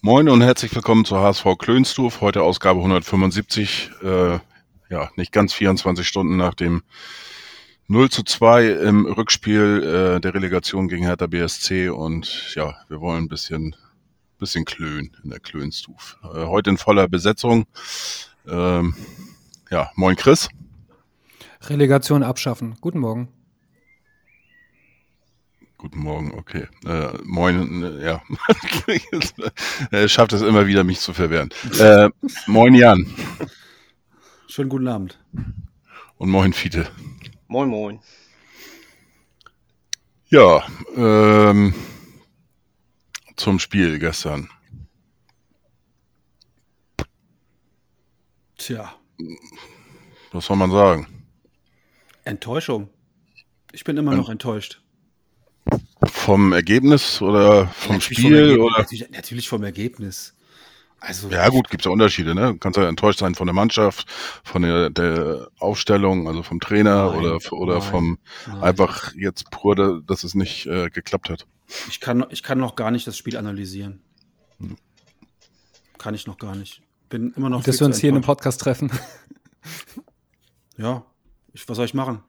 Moin und herzlich willkommen zur HSV Klönstuf. Heute Ausgabe 175. Äh, ja, nicht ganz 24 Stunden nach dem 0 zu 2 im Rückspiel äh, der Relegation gegen Hertha BSC. Und ja, wir wollen ein bisschen, bisschen klönen in der Klönstuf. Äh, heute in voller Besetzung. Ähm, ja, moin Chris. Relegation abschaffen. Guten Morgen. Guten Morgen, okay. Äh, moin, äh, ja. er schafft es immer wieder, mich zu verwehren. Äh, moin Jan. Schönen guten Abend. Und moin Fiete. Moin, moin. Ja, ähm, zum Spiel gestern. Tja, Was soll man sagen? Enttäuschung. Ich bin immer noch enttäuscht. Vom Ergebnis oder vom Natürlich Spiel? Ergebnis, oder? Natürlich, natürlich vom Ergebnis. Also, Ja gut, gibt es ja Unterschiede, ne? Du kannst ja enttäuscht sein von der Mannschaft, von der, der Aufstellung, also vom Trainer Nein, oder, oder nein, vom nein. einfach jetzt pur, da- dass es nicht äh, geklappt hat. ich, kann, ich kann noch gar nicht das Spiel analysieren. Kann ich noch gar nicht. Bin immer noch. Dass wir uns hier in einem. Podcast treffen. Ja, ich, was soll ich machen?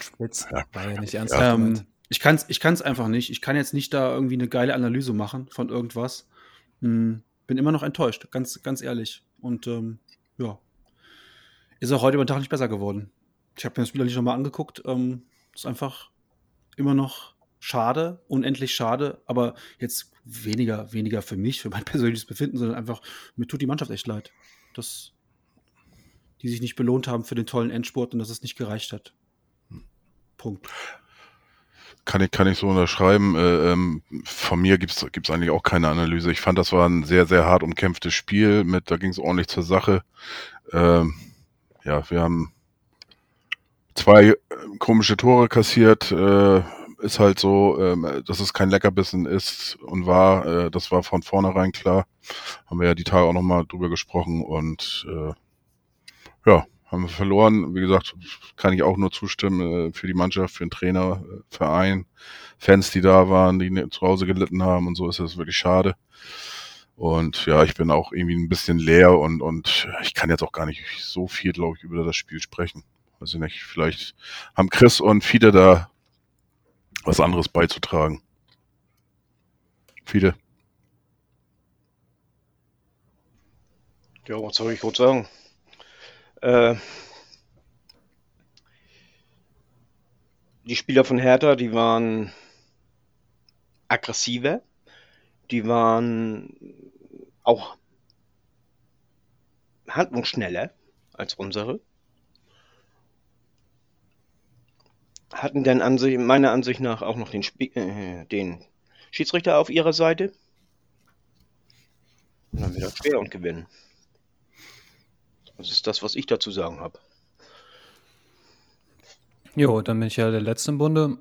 Spitz. War ja nicht ernst. Ähm, ich kann es ich kann's einfach nicht. Ich kann jetzt nicht da irgendwie eine geile Analyse machen von irgendwas. Hm, bin immer noch enttäuscht, ganz, ganz ehrlich. Und ähm, ja, ist auch heute über den Tag nicht besser geworden. Ich habe mir das Spiel nicht nochmal angeguckt. Ähm, ist einfach immer noch schade, unendlich schade, aber jetzt weniger, weniger für mich, für mein persönliches Befinden, sondern einfach, mir tut die Mannschaft echt leid. Dass die sich nicht belohnt haben für den tollen Endspurt und dass es nicht gereicht hat. Punkt. Kann ich, kann ich so unterschreiben. Äh, ähm, von mir gibt's gibt's eigentlich auch keine Analyse. Ich fand, das war ein sehr, sehr hart umkämpftes Spiel. Mit, da ging es ordentlich zur Sache. Ähm, ja, wir haben zwei äh, komische Tore kassiert. Äh, ist halt so, ähm, dass es kein Leckerbissen ist und war. Äh, das war von vornherein klar. Haben wir ja die Tage auch nochmal drüber gesprochen und äh, ja, haben wir verloren. Wie gesagt, kann ich auch nur zustimmen äh, für die Mannschaft, für den Trainer, äh, Verein, Fans, die da waren, die zu Hause gelitten haben und so ist das wirklich schade. Und ja, ich bin auch irgendwie ein bisschen leer und, und ich kann jetzt auch gar nicht so viel, glaube ich, über das Spiel sprechen. Weiß ich nicht, vielleicht haben Chris und Fiete da was anderes beizutragen. Fiete. Ja, was soll ich gut sagen? Äh, die Spieler von Hertha, die waren aggressiver, die waren auch handlungsschneller als unsere. Hatten dann Ansicht, meiner Ansicht nach auch noch den, Spie äh, den Schiedsrichter auf ihrer Seite. Und dann wieder schwer und gewinnen. Das ist das, was ich dazu sagen habe. Jo, dann bin ich ja der Letzte im Bunde.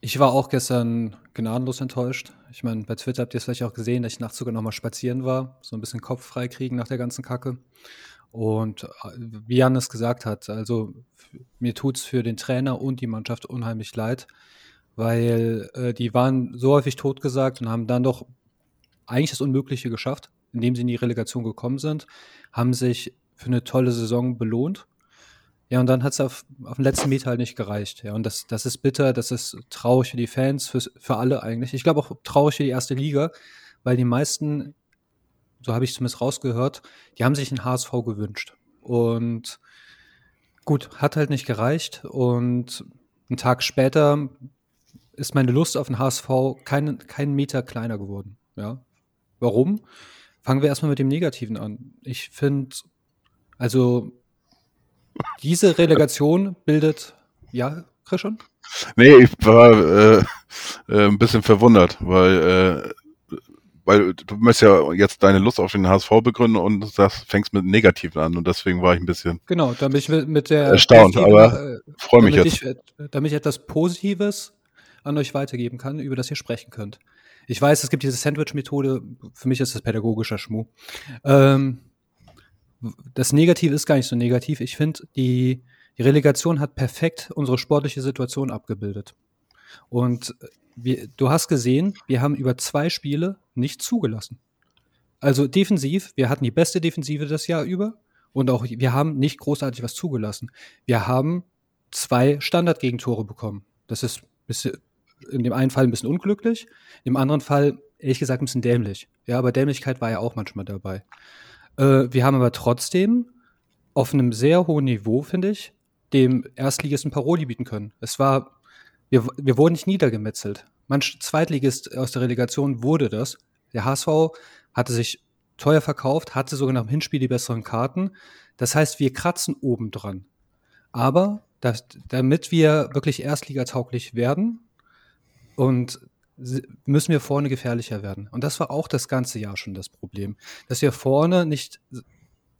Ich war auch gestern gnadenlos enttäuscht. Ich meine, bei Twitter habt ihr es vielleicht auch gesehen, dass ich nachts sogar nochmal spazieren war, so ein bisschen Kopf frei kriegen nach der ganzen Kacke. Und äh, wie Jan es gesagt hat, also mir tut es für den Trainer und die Mannschaft unheimlich leid, weil äh, die waren so häufig totgesagt und haben dann doch eigentlich das Unmögliche geschafft, indem sie in die Relegation gekommen sind, haben sich für eine tolle Saison belohnt. Ja, und dann hat es auf, auf den letzten Meter halt nicht gereicht. Ja, und das, das ist bitter, das ist traurig für die Fans, fürs, für alle eigentlich. Ich glaube auch traurig für die erste Liga, weil die meisten, so habe ich zumindest rausgehört, die haben sich einen HSV gewünscht. Und gut, hat halt nicht gereicht. Und einen Tag später ist meine Lust auf den HSV keinen keinen Meter kleiner geworden. Ja. Warum? Fangen wir erstmal mit dem Negativen an. Ich finde, also diese Relegation bildet, ja, Christian? Nee, ich war äh, äh, ein bisschen verwundert, weil äh, weil du möchtest ja jetzt deine Lust auf den HSV begründen und sagst, fängst mit Negativen an und deswegen war ich ein bisschen Genau, damit ich mit der erstaunt, aber äh, freue mich jetzt. ich, damit ich etwas Positives an euch weitergeben kann, über das ihr sprechen könnt. Ich weiß, es gibt diese Sandwich-Methode, für mich ist das pädagogischer Schmuh. Ähm, das Negative ist gar nicht so negativ. Ich finde, die, die Relegation hat perfekt unsere sportliche Situation abgebildet. Und wir, du hast gesehen, wir haben über zwei Spiele nicht zugelassen. Also defensiv, wir hatten die beste Defensive das Jahr über und auch wir haben nicht großartig was zugelassen. Wir haben zwei Standardgegentore bekommen. Das ist in dem einen Fall ein bisschen unglücklich, im anderen Fall ehrlich gesagt ein bisschen dämlich. Ja, aber Dämlichkeit war ja auch manchmal dabei. Äh, wir haben aber trotzdem auf einem sehr hohen Niveau, finde ich, dem Erstligisten Paroli bieten können. Es war, wir, wir wurden nicht niedergemetzelt. Manch Zweitligist aus der Relegation wurde das. Der HSV hatte sich teuer verkauft, hatte sogar nach dem Hinspiel die besseren Karten. Das heißt, wir kratzen oben dran. Aber das, damit wir wirklich erstligatauglich werden und müssen wir vorne gefährlicher werden. Und das war auch das ganze Jahr schon das Problem, dass wir vorne nicht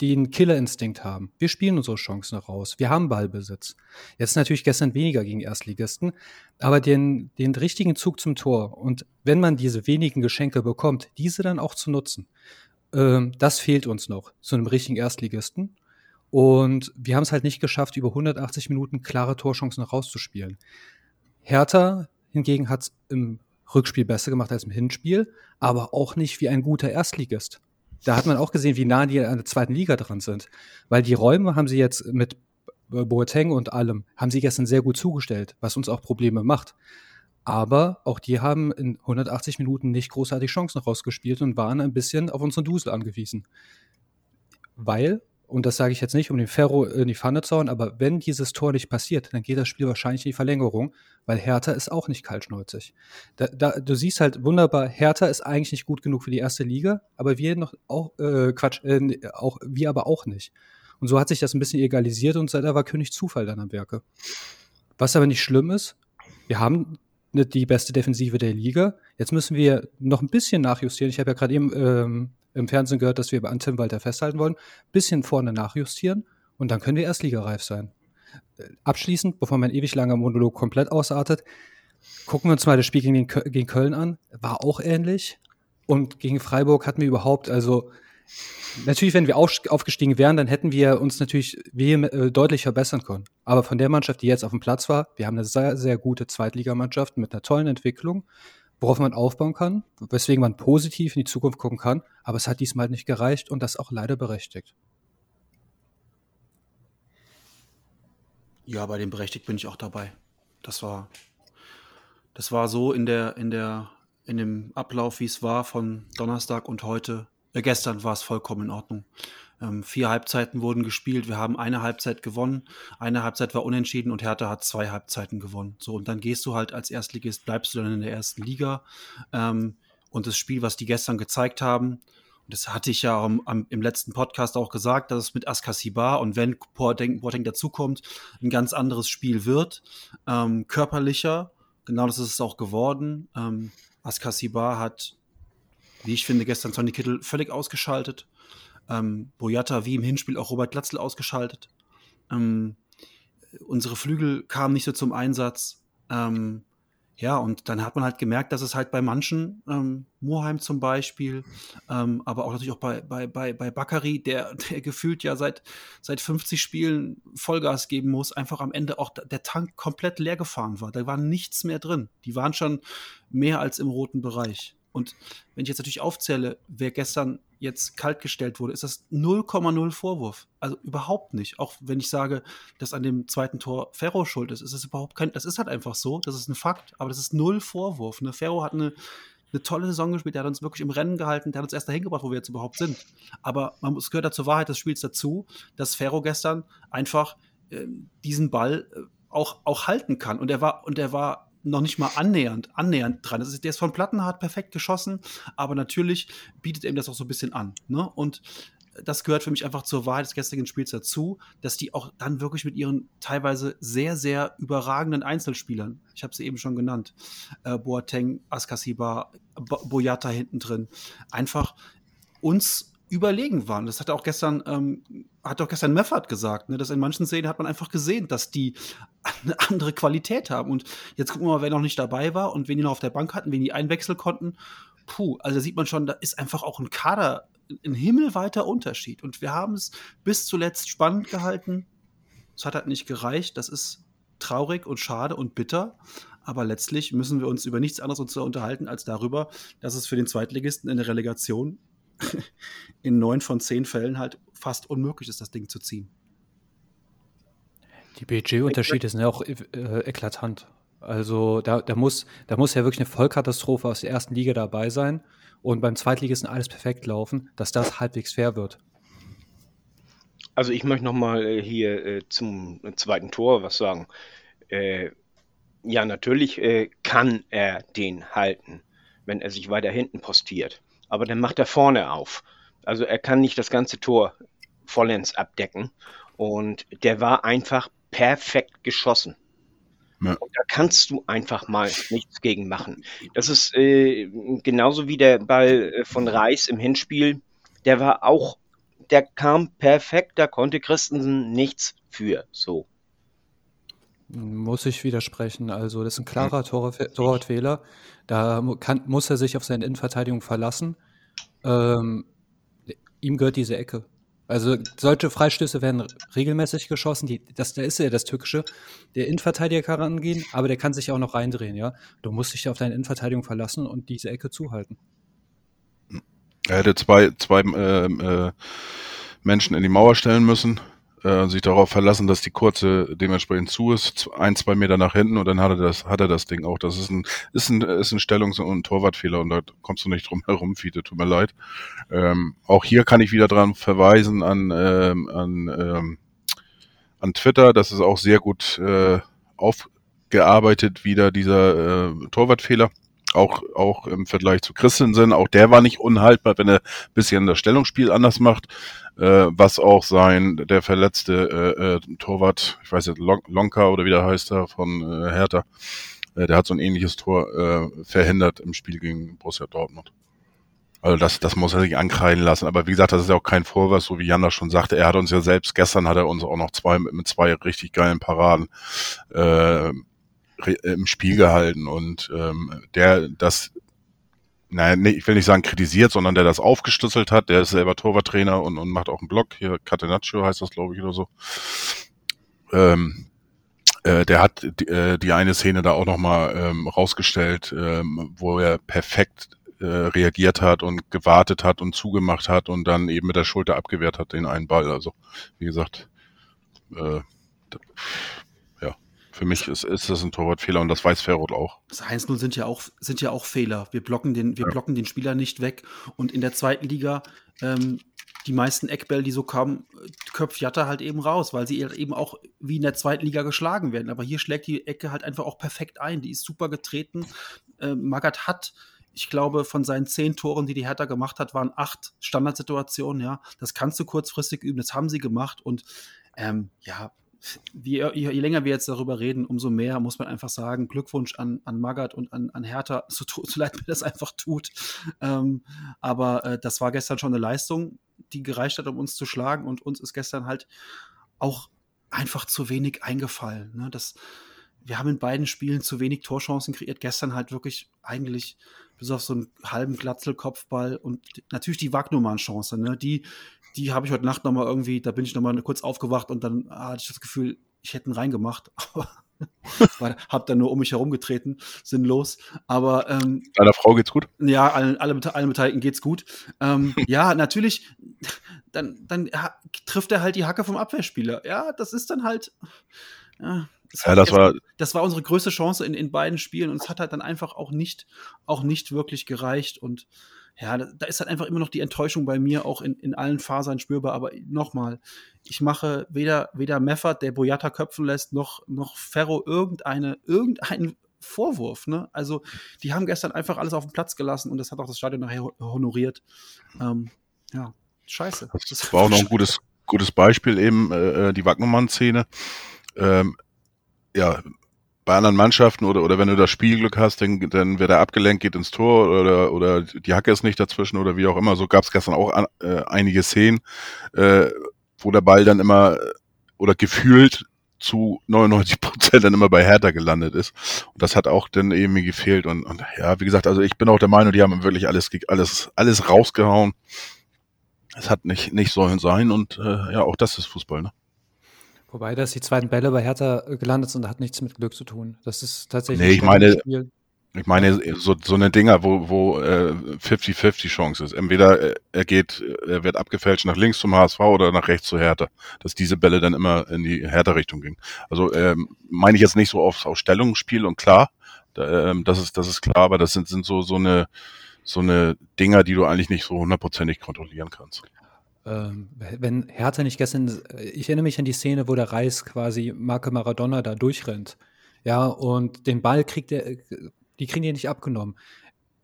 den Killerinstinkt haben. Wir spielen unsere Chancen raus. Wir haben Ballbesitz. Jetzt natürlich gestern weniger gegen Erstligisten, aber den, den richtigen Zug zum Tor und wenn man diese wenigen Geschenke bekommt, diese dann auch zu nutzen, ähm, das fehlt uns noch zu einem richtigen Erstligisten. Und wir haben es halt nicht geschafft, über 180 Minuten klare Torchancen rauszuspielen. Hertha hingegen hat es im Rückspiel besser gemacht als im Hinspiel, aber auch nicht wie ein guter Erstligist. Da hat man auch gesehen, wie nah die an der zweiten Liga dran sind. Weil die Räume haben sie jetzt mit äh, Boateng und allem, haben sie gestern sehr gut zugestellt, was uns auch Probleme macht. Aber auch die haben in 180 Minuten nicht großartig Chancen rausgespielt und waren ein bisschen auf unseren Dusel angewiesen. Weil, und das sage ich jetzt nicht, um den Ferro in die Pfanne zu hauen, aber wenn dieses Tor nicht passiert, dann geht das Spiel wahrscheinlich in die Verlängerung, weil Hertha ist auch nicht kaltschnäuzig. Da, da, du siehst halt wunderbar, Hertha ist eigentlich nicht gut genug für die erste Liga, aber wir noch auch, äh, Quatsch, äh, auch, wir aber auch nicht. Und so hat sich das ein bisschen egalisiert und da war König Zufall dann am Werke. Was aber nicht schlimm ist, wir haben ne- die beste Defensive der Liga. Jetzt müssen wir noch ein bisschen nachjustieren. Ich habe ja gerade eben ähm, im Fernsehen gehört, dass wir an Tim Walter festhalten wollen. Bisschen vorne nachjustieren und dann können wir erstligareif sein. Äh, Abschließend, bevor mein ewig langer Monolog komplett ausartet, gucken wir uns mal das Spiel gegen, gegen Köln an. War auch ähnlich. Und gegen Freiburg hatten wir überhaupt, also natürlich, wenn wir auf, aufgestiegen wären, dann hätten wir uns natürlich äh, deutlich verbessern können. Aber von der Mannschaft, die jetzt auf dem Platz war, wir haben eine sehr, sehr gute Zweitligamannschaft mit einer tollen Entwicklung, worauf man aufbauen kann, weswegen man positiv in die Zukunft gucken kann. Aber es hat diesmal nicht gereicht und das auch leider berechtigt. Ja, bei dem berechtigt bin ich auch dabei. Das war, das war so in der, in der, in dem Ablauf, wie es war von Donnerstag und heute. Äh, gestern war es vollkommen in Ordnung. Ähm, vier Halbzeiten wurden gespielt. Wir haben eine Halbzeit gewonnen. Eine Halbzeit war unentschieden und Hertha hat zwei Halbzeiten gewonnen. So, und dann gehst du halt als Erstligist, bleibst du dann in der ersten Liga. Ähm, und das Spiel, was die gestern gezeigt haben, und das hatte ich ja am, am, im letzten Podcast auch gesagt, dass es mit Askasiba und wenn Boateng, Boateng dazukommt, ein ganz anderes Spiel wird. Ähm, körperlicher, genau das ist es auch geworden. Ähm, Askasiba hat, wie ich finde, gestern Sonny Kittel völlig ausgeschaltet. Ähm, Boyata wie im Hinspiel auch Robert Glatzel ausgeschaltet. Ähm, unsere Flügel kamen nicht so zum Einsatz. Ähm, ja, und dann hat man halt gemerkt, dass es halt bei manchen, ähm, Moheim zum Beispiel, ähm, aber auch natürlich auch bei, bei, bei, bei Bakary, der, der gefühlt ja seit, seit 50 Spielen Vollgas geben muss, einfach am Ende auch der Tank komplett leer gefahren war. Da war nichts mehr drin. Die waren schon mehr als im roten Bereich. Und wenn ich jetzt natürlich aufzähle, wer gestern jetzt kaltgestellt wurde, ist das 0,0 Vorwurf. Also überhaupt nicht. Auch wenn ich sage, dass an dem zweiten Tor Ferro schuld ist, ist es überhaupt kein, das ist halt einfach so, das ist ein Fakt, aber das ist null Vorwurf. Ne? Ferro hat eine, eine tolle Saison gespielt, der hat uns wirklich im Rennen gehalten, der hat uns erst dahin gebracht, wo wir jetzt überhaupt sind. Aber man es gehört da zur Wahrheit des Spiels dazu, dass Ferro gestern einfach äh, diesen Ball äh, auch, auch halten kann. Und er war, und er war noch nicht mal annähernd, annähernd dran. Das ist, der ist von Plattenhardt perfekt geschossen, aber natürlich bietet ihm das auch so ein bisschen an. Ne? Und das gehört für mich einfach zur Wahrheit des gestrigen Spiels dazu, dass die auch dann wirklich mit ihren teilweise sehr, sehr überragenden Einzelspielern, ich habe sie eben schon genannt, äh, Boateng, Askasiba, Boyata hinten drin, einfach uns überlegen waren. Das hat auch gestern, ähm, hat auch gestern Meffert gesagt, ne, dass in manchen Szenen hat man einfach gesehen, dass die eine andere Qualität haben. Und jetzt gucken wir mal, wer noch nicht dabei war und wen die noch auf der Bank hatten, wen die einwechseln konnten. Puh, also da sieht man schon, da ist einfach auch ein Kader, ein himmelweiter Unterschied. Und wir haben es bis zuletzt spannend gehalten. Es hat halt nicht gereicht. Das ist traurig und schade und bitter. Aber letztlich müssen wir uns über nichts anderes unterhalten als darüber, dass es für den Zweitligisten in der Relegation in neun von zehn Fällen halt fast unmöglich ist, das Ding zu ziehen. Die Budgetunterschiede sind ja auch äh, eklatant. Also da, da, muss, da muss ja wirklich eine Vollkatastrophe aus der ersten Liga dabei sein und beim Zweitligisten alles perfekt laufen, dass das halbwegs fair wird. Also ich möchte nochmal äh, hier äh, zum zweiten Tor was sagen. Äh, ja, natürlich äh, kann er den halten, wenn er sich weiter hinten postiert aber dann macht er vorne auf. Also er kann nicht das ganze Tor vollends abdecken. Und der war einfach perfekt geschossen. Ja. Und da kannst du einfach mal nichts gegen machen. Das ist äh, genauso wie der Ball von Reis im Hinspiel. Der war auch, der kam perfekt, da konnte Christensen nichts für. So. Muss ich widersprechen. Also, das ist ein klarer Torwartfehler. Da kann, muss er sich auf seine Innenverteidigung verlassen. Ähm, ihm gehört diese Ecke. Also solche Freistöße werden regelmäßig geschossen. Die, das, da ist ja das Tückische. Der Innenverteidiger kann rangehen, aber der kann sich auch noch reindrehen, ja. Du musst dich auf deine Innenverteidigung verlassen und diese Ecke zuhalten. Er hätte zwei, zwei äh, äh, Menschen in die Mauer stellen müssen äh, sich darauf verlassen, dass die kurze dementsprechend zu ist, ein, zwei Meter nach hinten und dann hat er das, hat er das Ding auch. Das ist ein, ist ein, ist ein Stellungs- und Torwartfehler und da kommst du nicht drum herum, Fiete, tut mir leid. Ähm, auch hier kann ich wieder dran verweisen an, ähm, an, ähm, an Twitter, das ist auch sehr gut äh, aufgearbeitet, wieder dieser äh, Torwartfehler auch, auch im Vergleich zu Christensen, auch der war nicht unhaltbar, wenn er ein bisschen das Stellungsspiel anders macht, äh, was auch sein, der verletzte äh, äh, Torwart, ich weiß jetzt, Lonka oder wie der heißt er, von äh, Hertha, äh, der hat so ein ähnliches Tor äh, verhindert im Spiel gegen Borussia Dortmund. Also das, das muss er sich ankreiden lassen. Aber wie gesagt, das ist ja auch kein Vorwurf, so wie Jan das schon sagte. Er hat uns ja selbst, gestern hat er uns auch noch zwei mit zwei richtig geilen Paraden äh, im Spiel gehalten und ähm, der das, naja, nee, ich will nicht sagen kritisiert, sondern der das aufgeschlüsselt hat, der ist selber Torwarttrainer und, und macht auch einen Blog, hier Catenaccio heißt das, glaube ich, oder so. Ähm, äh, der hat die, äh, die eine Szene da auch nochmal ähm, rausgestellt, ähm, wo er perfekt äh, reagiert hat und gewartet hat und zugemacht hat und dann eben mit der Schulter abgewehrt hat den einen Ball. Also, wie gesagt, äh, für mich ist, ist das ein Torwartfehler und das weiß Ferrot auch. Das 1-0 sind ja auch, sind ja auch Fehler. Wir blocken den, wir ja. blocken den Spieler nicht weg. Und in der zweiten Liga, ähm, die meisten Eckbälle, die so kamen, köpft Jatta halt eben raus, weil sie eben auch wie in der zweiten Liga geschlagen werden. Aber hier schlägt die Ecke halt einfach auch perfekt ein. Die ist super getreten. Ähm, Magath hat ich glaube, von seinen zehn Toren, die die Hertha gemacht hat, waren acht Standardsituationen. Ja, das kannst du kurzfristig üben. Das haben sie gemacht und ähm, ja, je, je, länger wir jetzt darüber reden, umso mehr muss man einfach sagen, Glückwunsch an, an Magath und an, an Hertha, so, so leid mir das einfach tut. Ähm, aber äh, das war gestern schon eine Leistung, die gereicht hat, um uns zu schlagen und uns ist gestern halt auch einfach zu wenig eingefallen. Ne? Das, wir haben in beiden Spielen zu wenig Torchancen kreiert. Gestern halt wirklich eigentlich bis auf so einen halben Glatzelkopfball und natürlich die Wagnumann-Chance, ne? Die, die habe ich heute Nacht nochmal irgendwie, da bin ich nochmal kurz aufgewacht und dann hatte ich das Gefühl, ich hätte ihn reingemacht. Aber hab dann nur um mich herum getreten, sinnlos. Aber ähm, deiner Frau geht's gut? Ja, allen, allen, allen Beteiligten geht's gut. Ähm, ja, natürlich, dann, dann trifft er halt die Hacke vom Abwehrspieler. Ja, das ist dann halt. Ja, das, ja, das war, das war unsere größte Chance in, in beiden Spielen und es hat halt dann einfach auch nicht, auch nicht wirklich gereicht. Und ja, da, ist halt einfach immer noch die Enttäuschung bei mir auch in, in allen Fasern spürbar. Aber nochmal, ich mache weder, weder Meffert, der Boyata köpfen lässt, noch, noch Ferro irgendeine, irgendeinen Vorwurf. Ne? Also, die haben gestern einfach alles auf den Platz gelassen und das hat auch das Stadion nachher honoriert. Ähm, ja, scheiße. Das war auch noch ein gutes, gutes Beispiel eben, äh, äh die Wagnumann-Szene. Ähm, ja, bei anderen Mannschaften oder, oder wenn du das Spielglück hast, dann, dann wird er abgelenkt, geht ins Tor oder, oder die Hacke ist nicht dazwischen oder wie auch immer. So gab es gestern auch an, äh, einige Szenen, äh, wo der Ball dann immer oder gefühlt zu 99 Prozent dann immer bei Hertha gelandet ist. Und das hat auch dann eben gefehlt. Und, und ja, wie gesagt, also ich bin auch der Meinung, die haben wirklich alles, alles, alles rausgehauen. Es hat nicht, nicht sollen sein und äh, ja, auch das ist Fußball, ne? Wobei, dass die zweiten Bälle bei Hertha gelandet sind, hat nichts mit Glück zu tun. Das ist tatsächlich. Nee, ich meine, Spiel. Ich meine, so, so eine Dinger, wo, wo 50-50 äh, Chance ist. Entweder äh, er geht, er wird abgefälscht nach links zum HSV oder nach rechts zu Hertha. Dass diese Bälle dann immer in die Hertha-Richtung gingen. Also ähm, meine ich jetzt nicht so aufs, aufs Stellungsspiel und klar, da, ähm, das ist, das ist klar, aber das sind, sind so, so eine, so eine Dinger, die du eigentlich nicht so hundertprozentig kontrollieren kannst. Ähm, wenn Hertha nicht gestern, ich erinnere mich an die Szene, wo der Reis quasi Marke Maradona da durchrennt. Ja, und den Ball kriegt er, die kriegen die nicht abgenommen.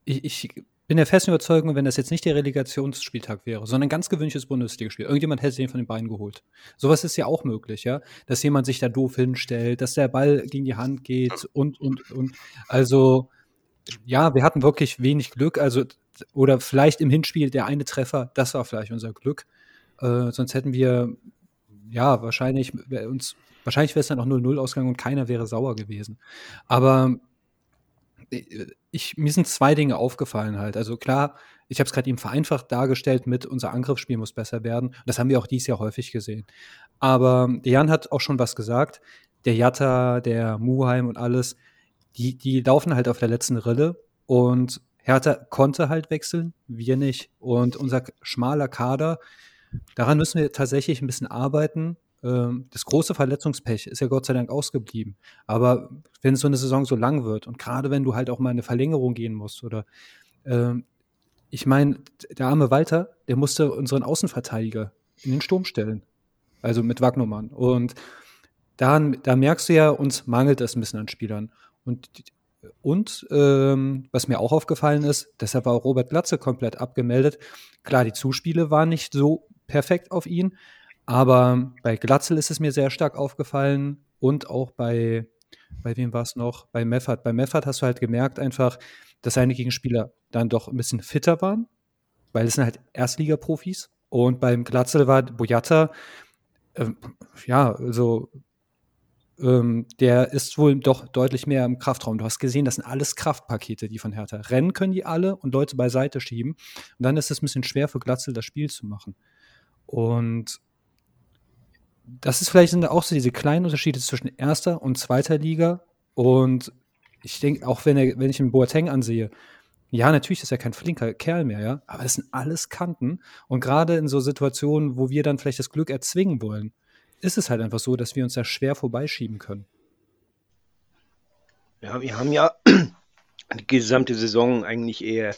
Ich, ich bin der festen Überzeugung, wenn das jetzt nicht der Relegationsspieltag wäre, sondern ein ganz gewünschtes Bundesligaspiel, irgendjemand hätte den von den Beinen geholt. Sowas ist ja auch möglich, ja, dass jemand sich da doof hinstellt, dass der Ball gegen die Hand geht und und und. Also ja, wir hatten wirklich wenig Glück, also oder vielleicht im Hinspiel der eine Treffer, das war vielleicht unser Glück. Äh, sonst hätten wir ja wahrscheinlich uns wahrscheinlich wäre es dann auch 0-0 ausgegangen und keiner wäre sauer gewesen. Aber ich, mir sind zwei Dinge aufgefallen halt. Also klar, ich habe es gerade eben vereinfacht dargestellt mit unser Angriffsspiel muss besser werden. Das haben wir auch dieses Jahr häufig gesehen. Aber Jan hat auch schon was gesagt. Der Jatta, der Muheim und alles, die, die laufen halt auf der letzten Rille und Hertha konnte halt wechseln, wir nicht. Und unser schmaler Kader, daran müssen wir tatsächlich ein bisschen arbeiten. Ähm, das große Verletzungspech ist ja Gott sei Dank ausgeblieben. Aber wenn so eine Saison so lang wird und gerade wenn du halt auch mal eine Verlängerung gehen musst oder ähm, ich meine, der arme Walter, der musste unseren Außenverteidiger in den Sturm stellen. Also mit Wagnermann. Und da, da merkst du ja, uns mangelt es ein bisschen an Spielern. Und, und ähm, was mir auch aufgefallen ist, deshalb war Robert Glatze komplett abgemeldet. Klar, die Zuspiele waren nicht so perfekt auf ihn, aber bei Glatzel ist es mir sehr stark aufgefallen und auch bei, bei wem war es noch? Bei Meffert. Bei Meffert hast du halt gemerkt einfach, dass seine Gegenspieler dann doch ein bisschen fitter waren, weil es sind halt Erstligaprofis. Und beim Glatzel war Boyata, äh, ja, also ähm, der ist wohl doch deutlich mehr im Kraftraum. Du hast gesehen, das sind alles Kraftpakete, die von Hertha. Rennen können die alle und Leute beiseite schieben. Und dann ist es ein bisschen schwer für Glatzel, das Spiel zu machen. Und das ist vielleicht auch so diese kleinen Unterschiede zwischen erster und zweiter Liga. Und ich denke, auch wenn, er, wenn ich einen Boateng ansehe, ja, natürlich ist er kein flinker Kerl mehr, ja, aber das sind alles Kanten. Und gerade in so Situationen, wo wir dann vielleicht das Glück erzwingen wollen, ist es halt einfach so, dass wir uns da schwer vorbeischieben können. Ja, wir haben ja die gesamte Saison eigentlich eher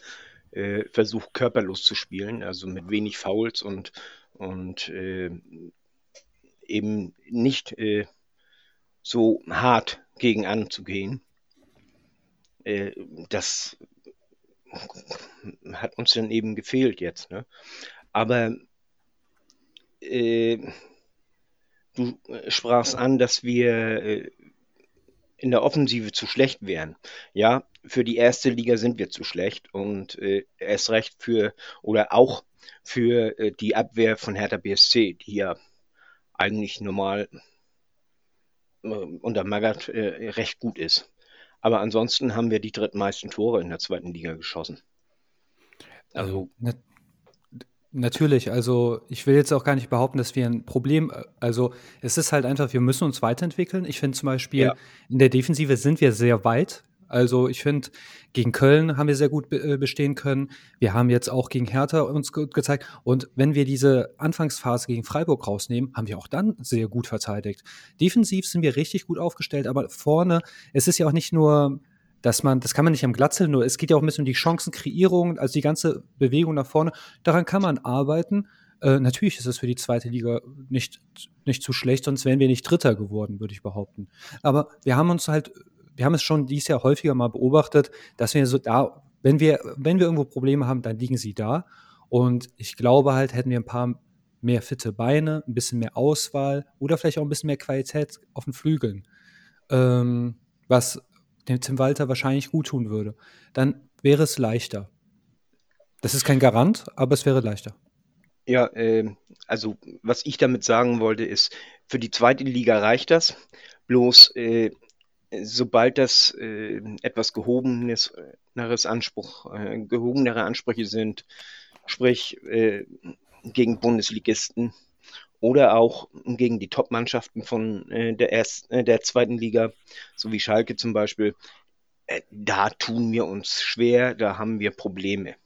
äh, versucht, körperlos zu spielen, also mit wenig Fouls und, und äh, eben nicht äh, so hart gegen anzugehen. Äh, das hat uns dann eben gefehlt jetzt. Ne? Aber äh, du sprachst an, dass wir äh, in der Offensive zu schlecht wären. Ja, für die erste Liga sind wir zu schlecht und äh, erst recht für oder auch für äh, die Abwehr von Hertha BSC, die ja eigentlich normal äh, unter Magath äh, recht gut ist. Aber ansonsten haben wir die drittmeisten Tore in der zweiten Liga geschossen. Also. Na, natürlich, also ich will jetzt auch gar nicht behaupten, dass wir ein Problem, äh, also es ist halt einfach, wir müssen uns weiterentwickeln. Ich finde zum Beispiel, ja. in der Defensive sind wir sehr weit. Also ich finde, gegen Köln haben wir sehr gut äh, bestehen können. Wir haben jetzt auch gegen Hertha uns gut gezeigt. Und wenn wir diese Anfangsphase gegen Freiburg rausnehmen, haben wir auch dann sehr gut verteidigt. Defensiv sind wir richtig gut aufgestellt, aber vorne, es ist ja auch nicht nur, dass man, das kann man nicht am Glatzeln, nur es geht ja auch ein bisschen um die Chancenkreierung, also die ganze Bewegung nach vorne. Daran kann man arbeiten. Äh, natürlich ist es für die zweite Liga nicht, nicht zu schlecht, sonst wären wir nicht Dritter geworden, würde ich behaupten. Aber wir haben uns halt wir haben es schon dieses Jahr häufiger mal beobachtet, dass wir so da, wenn wir, wenn wir irgendwo Probleme haben, dann liegen sie da. Und ich glaube halt, hätten wir ein paar mehr fitte Beine, ein bisschen mehr Auswahl oder vielleicht auch ein bisschen mehr Qualität auf den Flügeln, ähm, was dem Tim Walter wahrscheinlich gut tun würde, dann wäre es leichter. Das ist kein Garant, aber es wäre leichter. Ja, äh, also was ich damit sagen wollte, ist, für die zweite Liga reicht das. Bloß äh, sobald das äh, etwas gehobenes Anspruch, äh, gehobenere Ansprüche sind, sprich äh, gegen Bundesligisten oder auch gegen die Top-Mannschaften von äh, der, ersten, äh, der zweiten Liga, so wie Schalke zum Beispiel, äh, da tun wir uns schwer, da haben wir Probleme.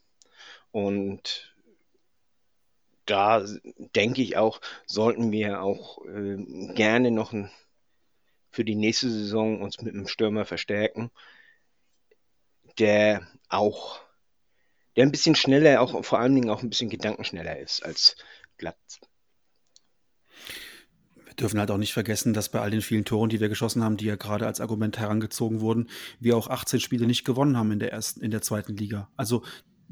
Und da denke ich auch, sollten wir auch äh, gerne noch ein, für die nächste Saison uns mit einem Stürmer verstärken, der auch der ein bisschen schneller, auch vor allen Dingen auch ein bisschen gedankenschneller ist als Glatz. Wir dürfen halt auch nicht vergessen, dass bei all den vielen Toren, die wir geschossen haben, die ja gerade als Argument herangezogen wurden, wir auch 18 Spiele nicht gewonnen haben in der ersten, in der zweiten Liga. Also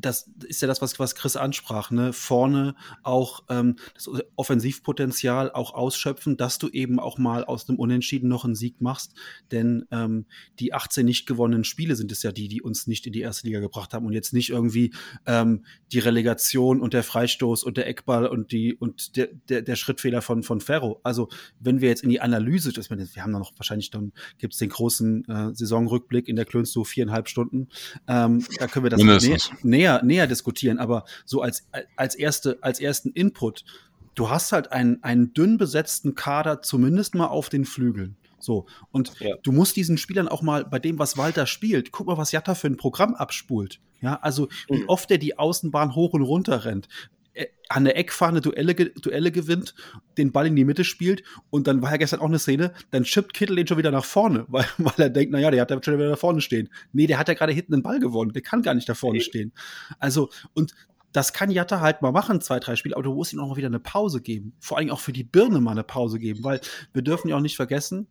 das ist ja das, was, was Chris ansprach, ne? Vorne auch ähm, das Offensivpotenzial auch ausschöpfen, dass du eben auch mal aus dem Unentschieden noch einen Sieg machst. Denn ähm, die 18 nicht gewonnenen Spiele sind es ja die, die uns nicht in die erste Liga gebracht haben und jetzt nicht irgendwie ähm, die Relegation und der Freistoß und der Eckball und die und der, der, der Schrittfehler von, von Ferro. Also wenn wir jetzt in die Analyse, das, wir haben da noch wahrscheinlich dann gibt es den großen äh, Saisonrückblick in der Klönst so viereinhalb Stunden. Ähm, da können wir das näher, näher näher, näher diskutieren, aber so als, als, erste, als ersten Input, du hast halt einen, einen dünn besetzten Kader, zumindest mal auf den Flügeln. So, und ja. du musst diesen Spielern auch mal bei dem, was Walter spielt, guck mal, was Jatta für ein Programm abspult. Ja, also wie mhm. oft er die Außenbahn hoch und runter rennt. Äh, an der Eckfahne Duelle, Duelle gewinnt, den Ball in die Mitte spielt und dann war ja gestern auch eine Szene, dann chippt Kittel den schon wieder nach vorne, weil, weil er denkt, naja, der hat ja schon wieder da vorne stehen. Nee, der hat ja gerade hinten den Ball gewonnen, der kann gar nicht da vorne nee. stehen. Also, und das kann Jatta halt mal machen, zwei, drei Spiele, aber du musst ihm auch mal wieder eine Pause geben. Vor allem auch für die Birne mal eine Pause geben, weil wir dürfen ja auch nicht vergessen,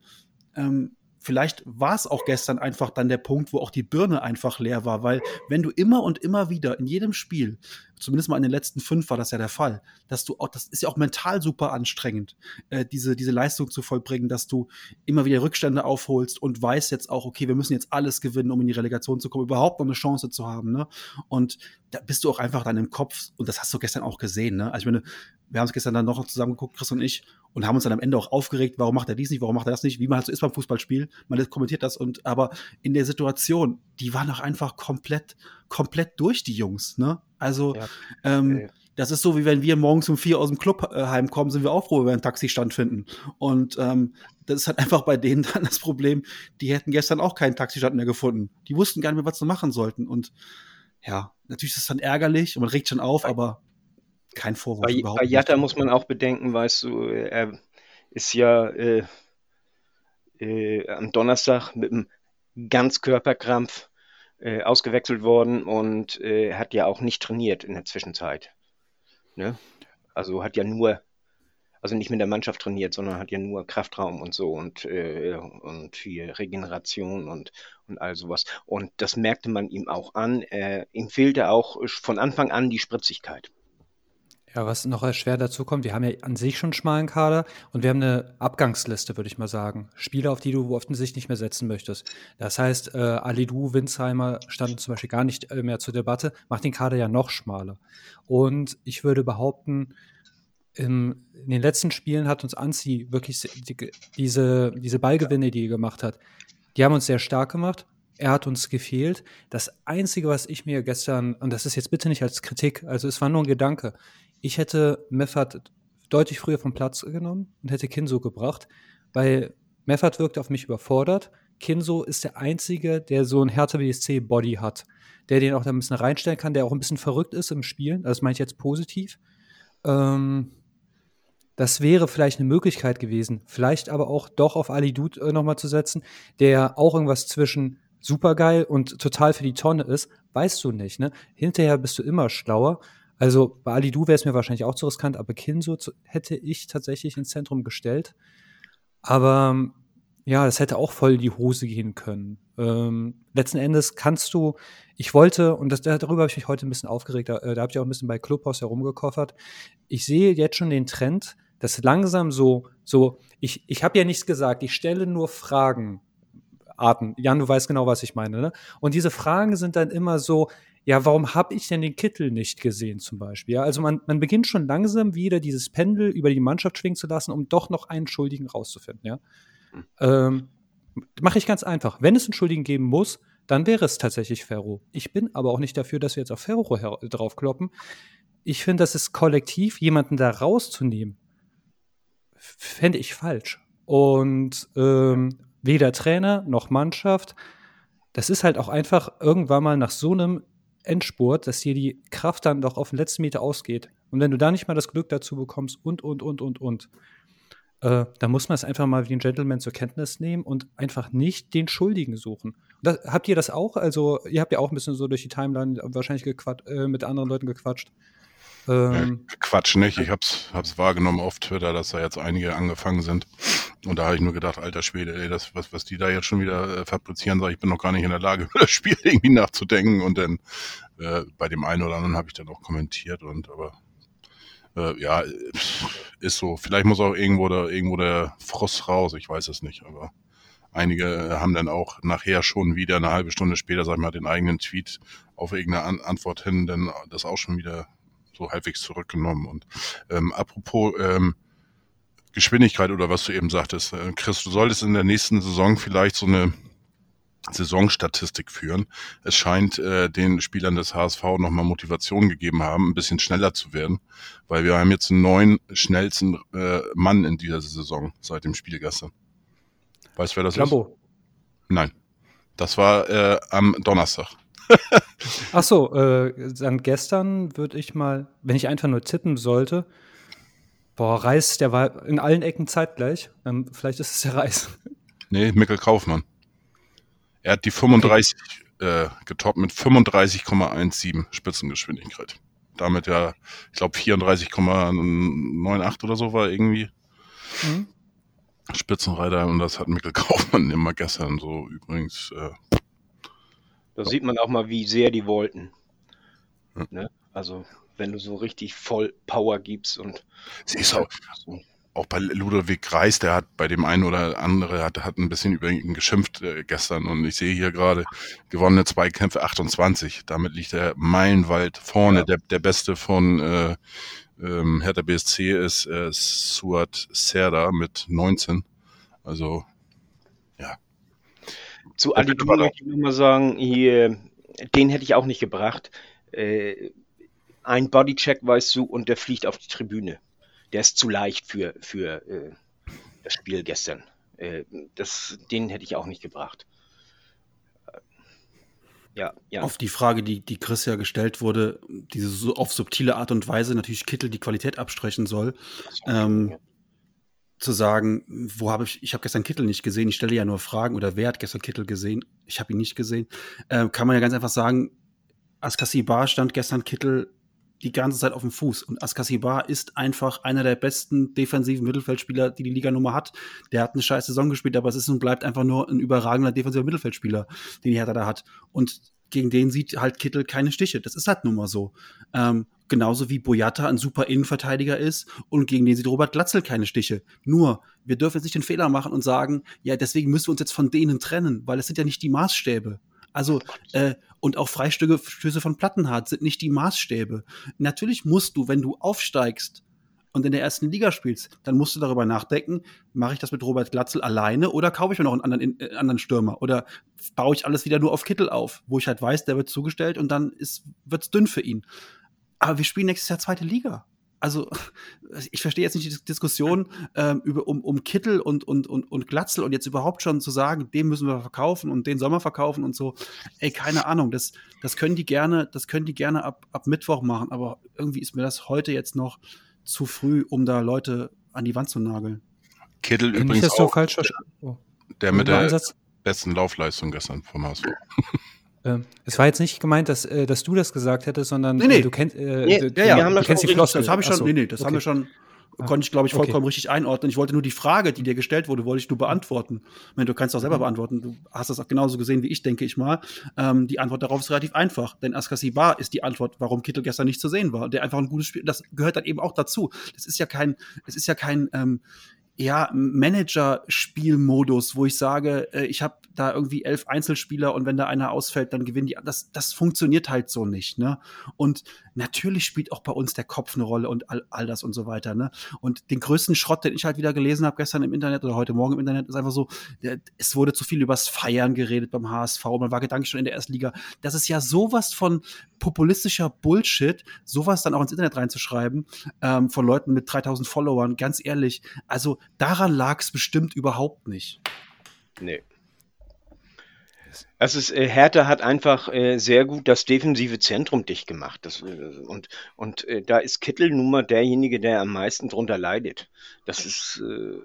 ähm, vielleicht war es auch gestern einfach dann der Punkt, wo auch die Birne einfach leer war, weil wenn du immer und immer wieder in jedem Spiel, zumindest mal in den letzten fünf war das ja der Fall, dass du auch, das ist ja auch mental super anstrengend, äh, diese, diese Leistung zu vollbringen, dass du immer wieder Rückstände aufholst und weißt jetzt auch, okay, wir müssen jetzt alles gewinnen, um in die Relegation zu kommen, überhaupt noch eine Chance zu haben, ne? Und da bist du auch einfach dann im Kopf, und das hast du gestern auch gesehen, ne? Also ich meine, wir haben es gestern dann noch zusammen geguckt, Chris und ich, und haben uns dann am Ende auch aufgeregt, warum macht er dies nicht, warum macht er das nicht, wie man halt so ist beim Fußballspiel. Man kommentiert das und aber in der Situation, die waren auch einfach komplett, komplett durch, die Jungs. Ne? Also ja. ähm, okay. das ist so, wie wenn wir morgens um vier aus dem Club äh, heimkommen, sind wir auch froh, wenn wir einen Taxistand finden. Und ähm, das ist halt einfach bei denen dann das Problem, die hätten gestern auch keinen Taxistand mehr gefunden. Die wussten gar nicht mehr, was sie machen sollten. Und ja, natürlich ist es dann ärgerlich und man regt schon auf, aber kein Vorwurf bei, überhaupt. Bei Jatta muss man auch bedenken, weißt du, er ist ja äh, äh, am Donnerstag mit einem Ganzkörperkrampf äh, ausgewechselt worden und äh, hat ja auch nicht trainiert in der Zwischenzeit. Ne? Also hat ja nur, also nicht mit der Mannschaft trainiert, sondern hat ja nur Kraftraum und so und, äh, und hier Regeneration und, und all sowas. Und das merkte man ihm auch an. ihm fehlte auch von Anfang an die Spritzigkeit. Ja, was noch schwer dazu kommt, wir haben ja an sich schon einen schmalen Kader und wir haben eine Abgangsliste, würde ich mal sagen. Spieler, auf die du offensichtlich nicht mehr setzen möchtest. Das heißt, äh, Alidu, Winsheimer standen zum Beispiel gar nicht äh, mehr zur Debatte, macht den Kader ja noch schmaler. Und ich würde behaupten, im, in den letzten Spielen hat uns Anzi wirklich die, diese, diese Ballgewinne, die er gemacht hat, die haben uns sehr stark gemacht. Er hat uns gefehlt. Das Einzige, was ich mir gestern, und das ist jetzt bitte nicht als Kritik, also es war nur ein Gedanke, ich hätte Meffert deutlich früher vom Platz genommen und hätte Kinso gebracht, weil Meffert wirkte auf mich überfordert. Kinso ist der Einzige, der so ein Hertha BSC-Body hat, der den auch da ein bisschen reinstellen kann, der auch ein bisschen verrückt ist im Spielen. Das meine ich jetzt positiv. Ähm, das wäre vielleicht eine Möglichkeit gewesen, vielleicht aber auch doch auf Ali Dud äh, nochmal zu setzen, der auch irgendwas zwischen supergeil und total für die Tonne ist, weißt du nicht. Ne? Hinterher bist du immer schlauer. Also bei Ali Du wäre es mir wahrscheinlich auch zu riskant, aber Kinso hätte ich tatsächlich ins Zentrum gestellt. Aber Ja, das hätte auch voll in die Hose gehen können. Ähm, letzten Endes kannst du, ich wollte, und das, darüber habe ich mich heute ein bisschen aufgeregt, da, äh, da habe ich auch ein bisschen bei Clubhouse herumgekoffert. Ich sehe jetzt schon den Trend, dass langsam so, so, ich, ich habe ja nichts gesagt, ich stelle nur Fragen. Arten. Jan, du weißt genau, was ich meine. Ne? Und diese Fragen sind dann immer so, ja, warum habe ich denn den Kittel nicht gesehen zum Beispiel? Ja, also man, man beginnt schon langsam wieder dieses Pendel über die Mannschaft schwingen zu lassen, um doch noch einen Schuldigen rauszufinden. Ja? Hm. Ähm, Mache ich ganz einfach. Wenn es einen Schuldigen geben muss, dann wäre es tatsächlich Ferro. Ich bin aber auch nicht dafür, dass wir jetzt auf Ferro draufkloppen. Ich finde, das ist kollektiv, jemanden da rauszunehmen, fände ich falsch. Und ähm, weder Trainer noch Mannschaft, das ist halt auch einfach irgendwann mal nach so einem Endspurt, dass dir die Kraft dann doch auf den letzten Meter ausgeht. Und wenn du da nicht mal das Glück dazu bekommst und, und, und, und, und, äh, dann muss man es einfach mal wie ein Gentleman zur Kenntnis nehmen und einfach nicht den Schuldigen suchen. Das, habt ihr das auch? Also, ihr habt ja auch ein bisschen so durch die Timeline wahrscheinlich äh, mit anderen Leuten gequatscht. Ähm, Quatsch nicht. Ich hab's, hab's wahrgenommen auf Twitter, dass da jetzt einige angefangen sind. Und da habe ich nur gedacht, alter Schwede, ey, das, was, was die da jetzt schon wieder äh, fabrizieren, sag ich, bin noch gar nicht in der Lage, über das Spiel irgendwie nachzudenken. Und dann äh, bei dem einen oder anderen habe ich dann auch kommentiert und aber äh, ja, ist so. Vielleicht muss auch irgendwo da irgendwo der Frost raus, ich weiß es nicht, aber einige haben dann auch nachher schon wieder eine halbe Stunde später, sag ich mal, den eigenen Tweet auf irgendeine An Antwort hin, dann das auch schon wieder so halbwegs zurückgenommen. Und ähm, apropos ähm, Geschwindigkeit oder was du eben sagtest, äh, Chris, du solltest in der nächsten Saison vielleicht so eine Saisonstatistik führen. Es scheint äh, den Spielern des HSV nochmal Motivation gegeben haben, ein bisschen schneller zu werden, weil wir haben jetzt einen neuen schnellsten äh, Mann in dieser Saison seit dem Spiel gestern. Weißt du, wer das Lambo. ist? Nein. Das war äh, am Donnerstag. Ach so, äh, dann gestern würde ich mal, wenn ich einfach nur tippen sollte, boah, Reis, der war in allen Ecken zeitgleich. Ähm, vielleicht ist es der Reis. Nee, Mikkel Kaufmann. Er hat die 35 okay. äh, getoppt mit 35,17 Spitzengeschwindigkeit. Damit ja, ich glaube 34,98 oder so war irgendwie mhm. Spitzenreiter und das hat Mikkel Kaufmann immer gestern so übrigens äh, da sieht man auch mal, wie sehr die wollten. Hm. Ne? Also, wenn du so richtig voll Power gibst und. Sie ist auch, auch bei Ludovic Reis, der hat bei dem einen oder andere hat, hat ein bisschen über ihn geschimpft äh, gestern und ich sehe hier gerade gewonnene Zweikämpfe 28. Damit liegt er meilenweit vorne. Ja. Der, der beste von äh, ähm, Hertha BSC ist äh, Suat Serda mit 19. Also zu Adi möchte ich nochmal sagen, hier, den hätte ich auch nicht gebracht. Äh, ein Bodycheck, weißt du, und der fliegt auf die Tribüne. Der ist zu leicht für, für äh, das Spiel gestern. Äh, das, den hätte ich auch nicht gebracht. Ja, ja. Auf die Frage, die, die Chris ja gestellt wurde, diese so auf subtile Art und Weise natürlich Kittel die Qualität abstrechen soll. Ähm, zu sagen, wo habe ich, ich habe gestern Kittel nicht gesehen, ich stelle ja nur Fragen oder wer hat gestern Kittel gesehen, ich habe ihn nicht gesehen, äh, kann man ja ganz einfach sagen, Askasibar stand gestern Kittel die ganze Zeit auf dem Fuß und Askasibar ist einfach einer der besten defensiven Mittelfeldspieler, die die Liga Nummer hat. Der hat eine scheiß Saison gespielt, aber es ist und bleibt einfach nur ein überragender defensiver Mittelfeldspieler, den die Hertha da hat. Und gegen den sieht halt Kittel keine Stiche. Das ist halt nun mal so. Ähm, genauso wie Boyata ein super Innenverteidiger ist und gegen den sieht Robert Glatzel keine Stiche. Nur, wir dürfen jetzt nicht den Fehler machen und sagen, ja, deswegen müssen wir uns jetzt von denen trennen, weil es sind ja nicht die Maßstäbe. Also, äh, und auch Freistöße von Plattenhardt sind nicht die Maßstäbe. Natürlich musst du, wenn du aufsteigst, und in der ersten Liga spielst, dann musst du darüber nachdenken, mache ich das mit Robert Glatzel alleine oder kaufe ich mir noch einen anderen, äh, anderen Stürmer oder baue ich alles wieder nur auf Kittel auf, wo ich halt weiß, der wird zugestellt und dann wird es dünn für ihn. Aber wir spielen nächstes Jahr zweite Liga. Also, ich verstehe jetzt nicht die Diskussion ähm, über, um, um Kittel und, und, und, und Glatzel und jetzt überhaupt schon zu sagen, den müssen wir verkaufen und den Sommer verkaufen und so. Ey, keine Ahnung, das, das können die gerne, das können die gerne ab, ab Mittwoch machen, aber irgendwie ist mir das heute jetzt noch zu früh, um da Leute an die Wand zu nageln. Kittel Kann übrigens auch, falsch oh. der mit der besten Laufleistung gestern vom HSV. Ähm, es war jetzt nicht gemeint, dass, äh, dass du das gesagt hättest, sondern nee, nee. du, kennt, äh, nee, du, ja, ja, du, du kennst die Floskel. Das habe ich schon, so, nee, nee, das okay. haben wir schon Ah, konnte ich, glaube ich, okay. vollkommen richtig einordnen. Ich wollte nur die Frage, die dir gestellt wurde, wollte ich nur beantworten. Ich meine, du kannst auch selber Mhm. beantworten. Du hast das auch genauso gesehen wie ich, denke ich mal. Ähm, die Antwort darauf ist relativ einfach. Denn Askasiba ist die Antwort, warum Kittel gestern nicht zu sehen war. Der einfach ein gutes Spiel, das gehört dann eben auch dazu. Das ist ja kein, es ist ja kein, ähm, ja, Manager-Spielmodus, wo ich sage, äh, ich habe da irgendwie elf Einzelspieler und wenn da einer ausfällt, dann gewinnen die. Das, das funktioniert halt so nicht. Ne? Und natürlich spielt auch bei uns der Kopf eine Rolle und all, all das und so weiter. Ne? Und den größten Schrott, den ich halt wieder gelesen habe gestern im Internet oder heute Morgen im Internet, ist einfach so, es wurde zu viel übers Feiern geredet beim HSV. Man war gedanklich schon in der ersten Liga. Das ist ja sowas von populistischer Bullshit, sowas dann auch ins Internet reinzuschreiben, ähm, von Leuten mit 3000 Followern. Ganz ehrlich, also daran lag es bestimmt überhaupt nicht. Nee. Es ist, äh, Hertha hat einfach äh, sehr gut das defensive Zentrum dicht gemacht. Das, äh, und und äh, da ist Kittel nun mal derjenige, der am meisten drunter leidet. Das ist. Äh,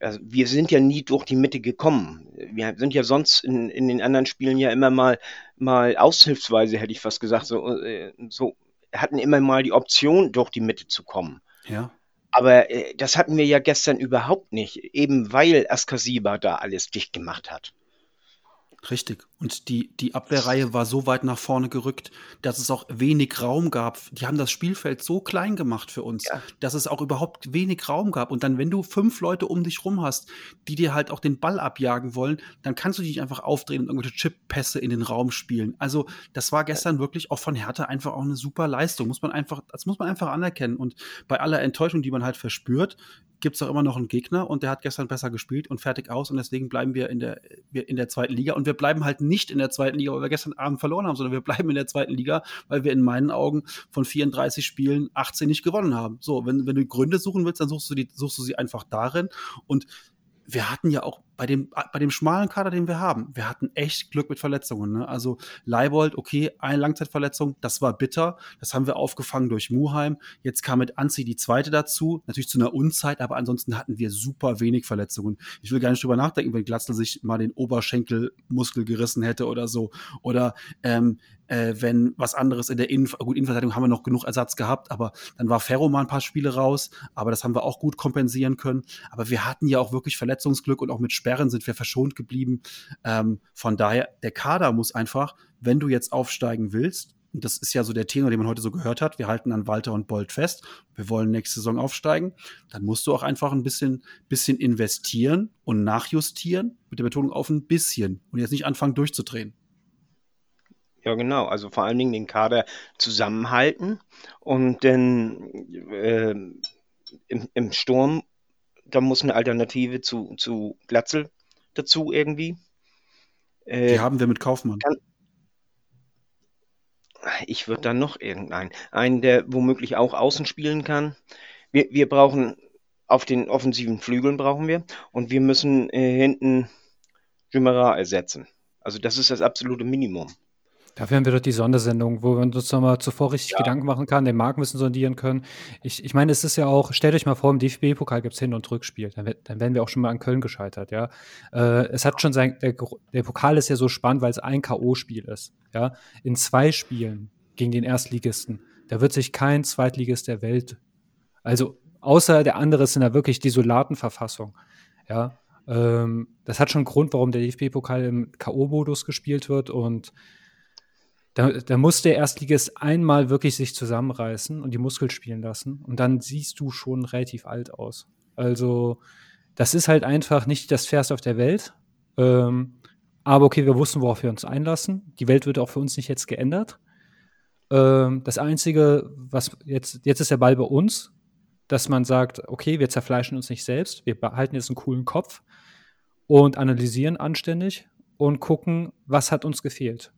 also wir sind ja nie durch die Mitte gekommen. Wir sind ja sonst in, in den anderen Spielen ja immer mal, mal aushilfsweise, hätte ich fast gesagt, so, äh, so hatten immer mal die Option, durch die Mitte zu kommen. Ja. Aber äh, das hatten wir ja gestern überhaupt nicht, eben weil Askasiba da alles dicht gemacht hat. Richtig. Und die, die Abwehrreihe war so weit nach vorne gerückt, dass es auch wenig Raum gab. Die haben das Spielfeld so klein gemacht für uns, Ja. dass es auch überhaupt wenig Raum gab. Und dann, wenn du fünf Leute um dich rum hast, die dir halt auch den Ball abjagen wollen, dann kannst du dich einfach aufdrehen und irgendwelche Chip-Pässe in den Raum spielen. Also, das war gestern wirklich auch von Hertha einfach auch eine super Leistung. Muss man einfach, das muss man einfach anerkennen. Und bei aller Enttäuschung, die man halt verspürt, gibt es auch immer noch einen Gegner und der hat gestern besser gespielt und fertig aus. Und deswegen bleiben wir in der, in der zweiten Liga. Und wir bleiben halt nicht in der zweiten Liga, weil wir gestern Abend verloren haben, sondern wir bleiben in der zweiten Liga, weil wir in meinen Augen von 34 Spielen 18 nicht gewonnen haben. So, wenn, wenn du Gründe suchen willst, dann suchst du, die, suchst du sie einfach darin. Und wir hatten ja auch bei dem, bei dem schmalen Kader, den wir haben, wir hatten echt Glück mit Verletzungen. Ne? Also Leibold, okay, eine Langzeitverletzung, das war bitter. Das haben wir aufgefangen durch Muheim. Jetzt kam mit Anzi die zweite dazu, natürlich zu einer Unzeit, aber ansonsten hatten wir super wenig Verletzungen. Ich will gar nicht drüber nachdenken, wenn Glatzel sich mal den Oberschenkelmuskel gerissen hätte oder so. Oder ähm, äh, wenn was anderes in der Innen gut, Innenverteidigung haben wir noch genug Ersatz gehabt, aber dann war Ferro mal ein paar Spiele raus, aber das haben wir auch gut kompensieren können. Aber wir hatten ja auch wirklich Verletzungsglück und auch mit Sperren sind wir verschont geblieben. Ähm, von daher, der Kader muss einfach, wenn du jetzt aufsteigen willst, und das ist ja so der Tenor, den man heute so gehört hat, wir halten an Walter und Bolt fest, wir wollen nächste Saison aufsteigen, dann musst du auch einfach ein bisschen, bisschen investieren und nachjustieren, mit der Betonung auf ein bisschen und jetzt nicht anfangen durchzudrehen. Ja, genau. Also vor allen Dingen den Kader zusammenhalten und dann äh, im, im Sturm, da muss eine Alternative zu, zu Glatzel dazu irgendwie. Äh, Die haben wir mit Kaufmann. ich würde dann noch irgendeinen, einen, der womöglich auch außen spielen kann. Wir, wir brauchen auf den offensiven Flügeln brauchen wir und wir müssen äh, hinten Jumera ersetzen. Also das ist das absolute Minimum. Dafür haben wir doch die Sondersendung, wo wir uns nochmal zuvor richtig Gedanken machen können, den Markt müssen sondieren können. Ich, ich meine, es ist ja auch, stellt euch mal vor, im DFB-Pokal gibt es Hin- und Rückspiel. Dann, dann wären wir auch schon mal an Köln gescheitert, ja. Äh, es hat schon sein, der, der Pokal ist ja so spannend, weil es ein K.O.-Spiel ist, ja. In zwei Spielen gegen den Erstligisten, da wird sich kein Zweitligist der Welt, also außer der andere ist in einer wirklich desolaten Verfassung, ja. Ähm, das hat schon einen Grund, warum der DFB-Pokal im K.O.-Modus gespielt wird und da, da muss der Erstligist einmal wirklich sich zusammenreißen und die Muskeln spielen lassen. Und dann siehst du schon relativ alt aus. Also, das ist halt einfach nicht das Fairste auf der Welt. Ähm, aber okay, wir wussten, worauf wir uns einlassen. Die Welt wird auch für uns nicht jetzt geändert. Ähm, das Einzige, was jetzt, jetzt ist der Ball bei uns, dass man sagt, okay, wir zerfleischen uns nicht selbst, wir behalten jetzt einen coolen Kopf und analysieren anständig und gucken, was hat uns gefehlt.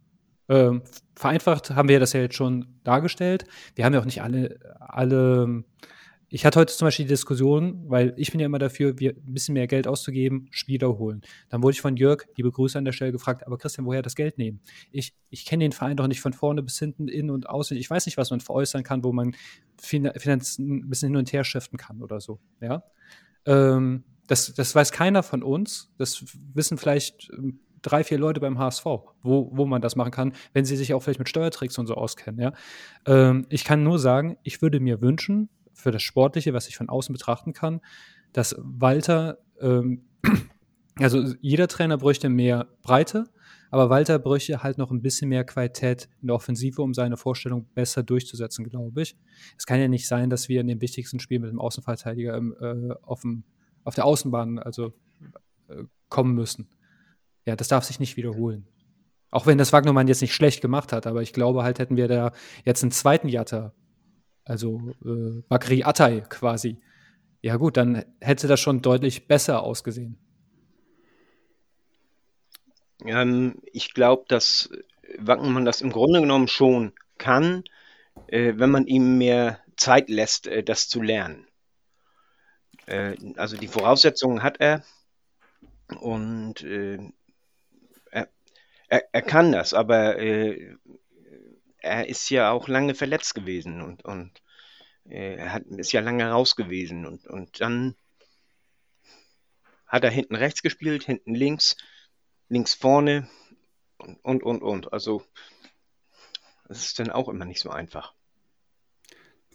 Ähm, vereinfacht haben wir das ja jetzt schon dargestellt. Wir haben ja auch nicht alle, alle. Ich hatte heute zum Beispiel die Diskussion, weil ich bin ja immer dafür, wir ein bisschen mehr Geld auszugeben, Spieler holen. Dann wurde ich von Jörg, liebe Grüße an der Stelle, gefragt, aber Christian, woher das Geld nehmen? Ich, ich kenne den Verein doch nicht von vorne bis hinten, in- und außen. Ich weiß nicht, was man veräußern kann, wo man fin Finanzen ein bisschen hin und her shiften kann oder so. Ja. Ähm, das, das weiß keiner von uns. Das wissen vielleicht ähm, drei, vier Leute beim HSV, wo, wo man das machen kann, wenn sie sich auch vielleicht mit Steuertricks und so auskennen. Ja? Ähm, ich kann nur sagen, ich würde mir wünschen, für das Sportliche, was ich von außen betrachten kann, dass Walter, ähm, also jeder Trainer bräuchte mehr Breite, aber Walter bräuchte halt noch ein bisschen mehr Qualität in der Offensive, um seine Vorstellung besser durchzusetzen, glaube ich. Es kann ja nicht sein, dass wir in dem wichtigsten Spiel mit dem Außenverteidiger im, äh, auf, dem, auf der Außenbahn also äh, kommen müssen. Ja, das darf sich nicht wiederholen. Auch wenn das Wagnermann jetzt nicht schlecht gemacht hat, aber ich glaube halt, hätten wir da jetzt einen zweiten Jatta, also äh, Bakri Atay quasi, ja gut, dann hätte das schon deutlich besser ausgesehen. Ähm, ich glaube, dass Wackenmann das im Grunde genommen schon kann, äh, wenn man ihm mehr Zeit lässt, äh, das zu lernen. Äh, also die Voraussetzungen hat er und äh, er, er, kann das, aber äh, er ist ja auch lange verletzt gewesen und, und äh, er hat, ist ja lange raus gewesen und, und dann hat er hinten rechts gespielt, hinten links links vorne und, und, und. Also, das ist dann auch immer nicht so einfach.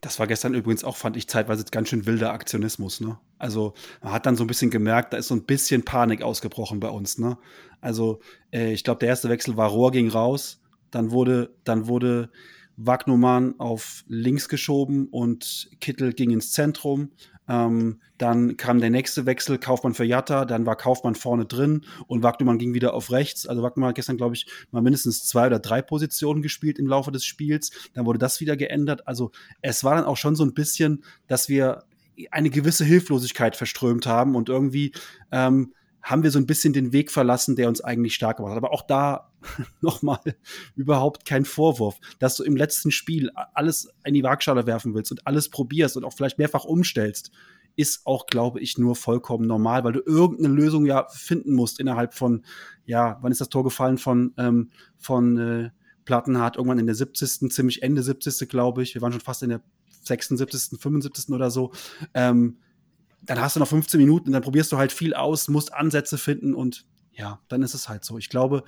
Das war gestern übrigens auch, fand ich zeitweise ganz schön wilder Aktionismus, ne? Also, man hat dann so ein bisschen gemerkt, da ist so ein bisschen Panik ausgebrochen bei uns, ne? Also, äh, ich glaube, der erste Wechsel war Rohr ging raus, dann wurde, dann wurde Wagnumann auf links geschoben und Kittel ging ins Zentrum. Ähm, dann kam der nächste Wechsel, Kaufmann für Jatta, dann war Kaufmann vorne drin und Wagnumann ging wieder auf rechts. Also Wagnumann hat gestern, glaube ich, mal mindestens zwei oder drei Positionen gespielt im Laufe des Spiels. Dann wurde das wieder geändert. Also es war dann auch schon so ein bisschen, dass wir eine gewisse Hilflosigkeit verströmt haben und irgendwie ähm, haben wir so ein bisschen den Weg verlassen, der uns eigentlich stark gemacht hat. Aber auch da nochmal überhaupt kein Vorwurf, dass du im letzten Spiel alles in die Waagschale werfen willst und alles probierst und auch vielleicht mehrfach umstellst, ist auch, glaube ich, nur vollkommen normal, weil du irgendeine Lösung ja finden musst innerhalb von, ja, wann ist das Tor gefallen von, ähm, von äh, Plattenhardt? Irgendwann in der 70., ziemlich Ende 70., glaube ich. Wir waren schon fast in der 76., 75. oder so. Ähm, dann hast du noch 15 Minuten und dann probierst du halt viel aus, musst Ansätze finden und ja, dann ist es halt so. Ich glaube.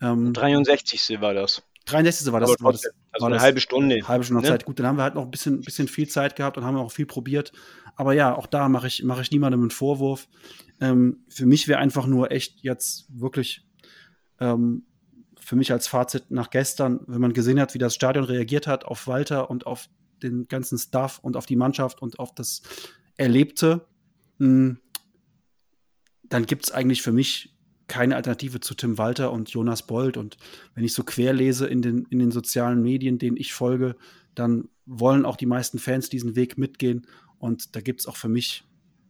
Ähm, 63. war das. 63. war das. War das also war eine das, halbe Stunde. Halbe Stunde ne? Zeit. Gut, dann haben wir halt noch ein bisschen, bisschen viel Zeit gehabt und haben auch viel probiert. Aber ja, auch da mache ich, mach ich niemandem einen Vorwurf. Ähm, für mich wäre einfach nur echt jetzt wirklich ähm, für mich als Fazit nach gestern, wenn man gesehen hat, wie das Stadion reagiert hat auf Walter und auf den ganzen Staff und auf die Mannschaft und auf das Erlebte, hm, dann gibt es eigentlich für mich keine Alternative zu Tim Walter und Jonas Bold. Und wenn ich so quer lese in den, in den sozialen Medien, denen ich folge, dann wollen auch die meisten Fans diesen Weg mitgehen. Und da gibt es auch für mich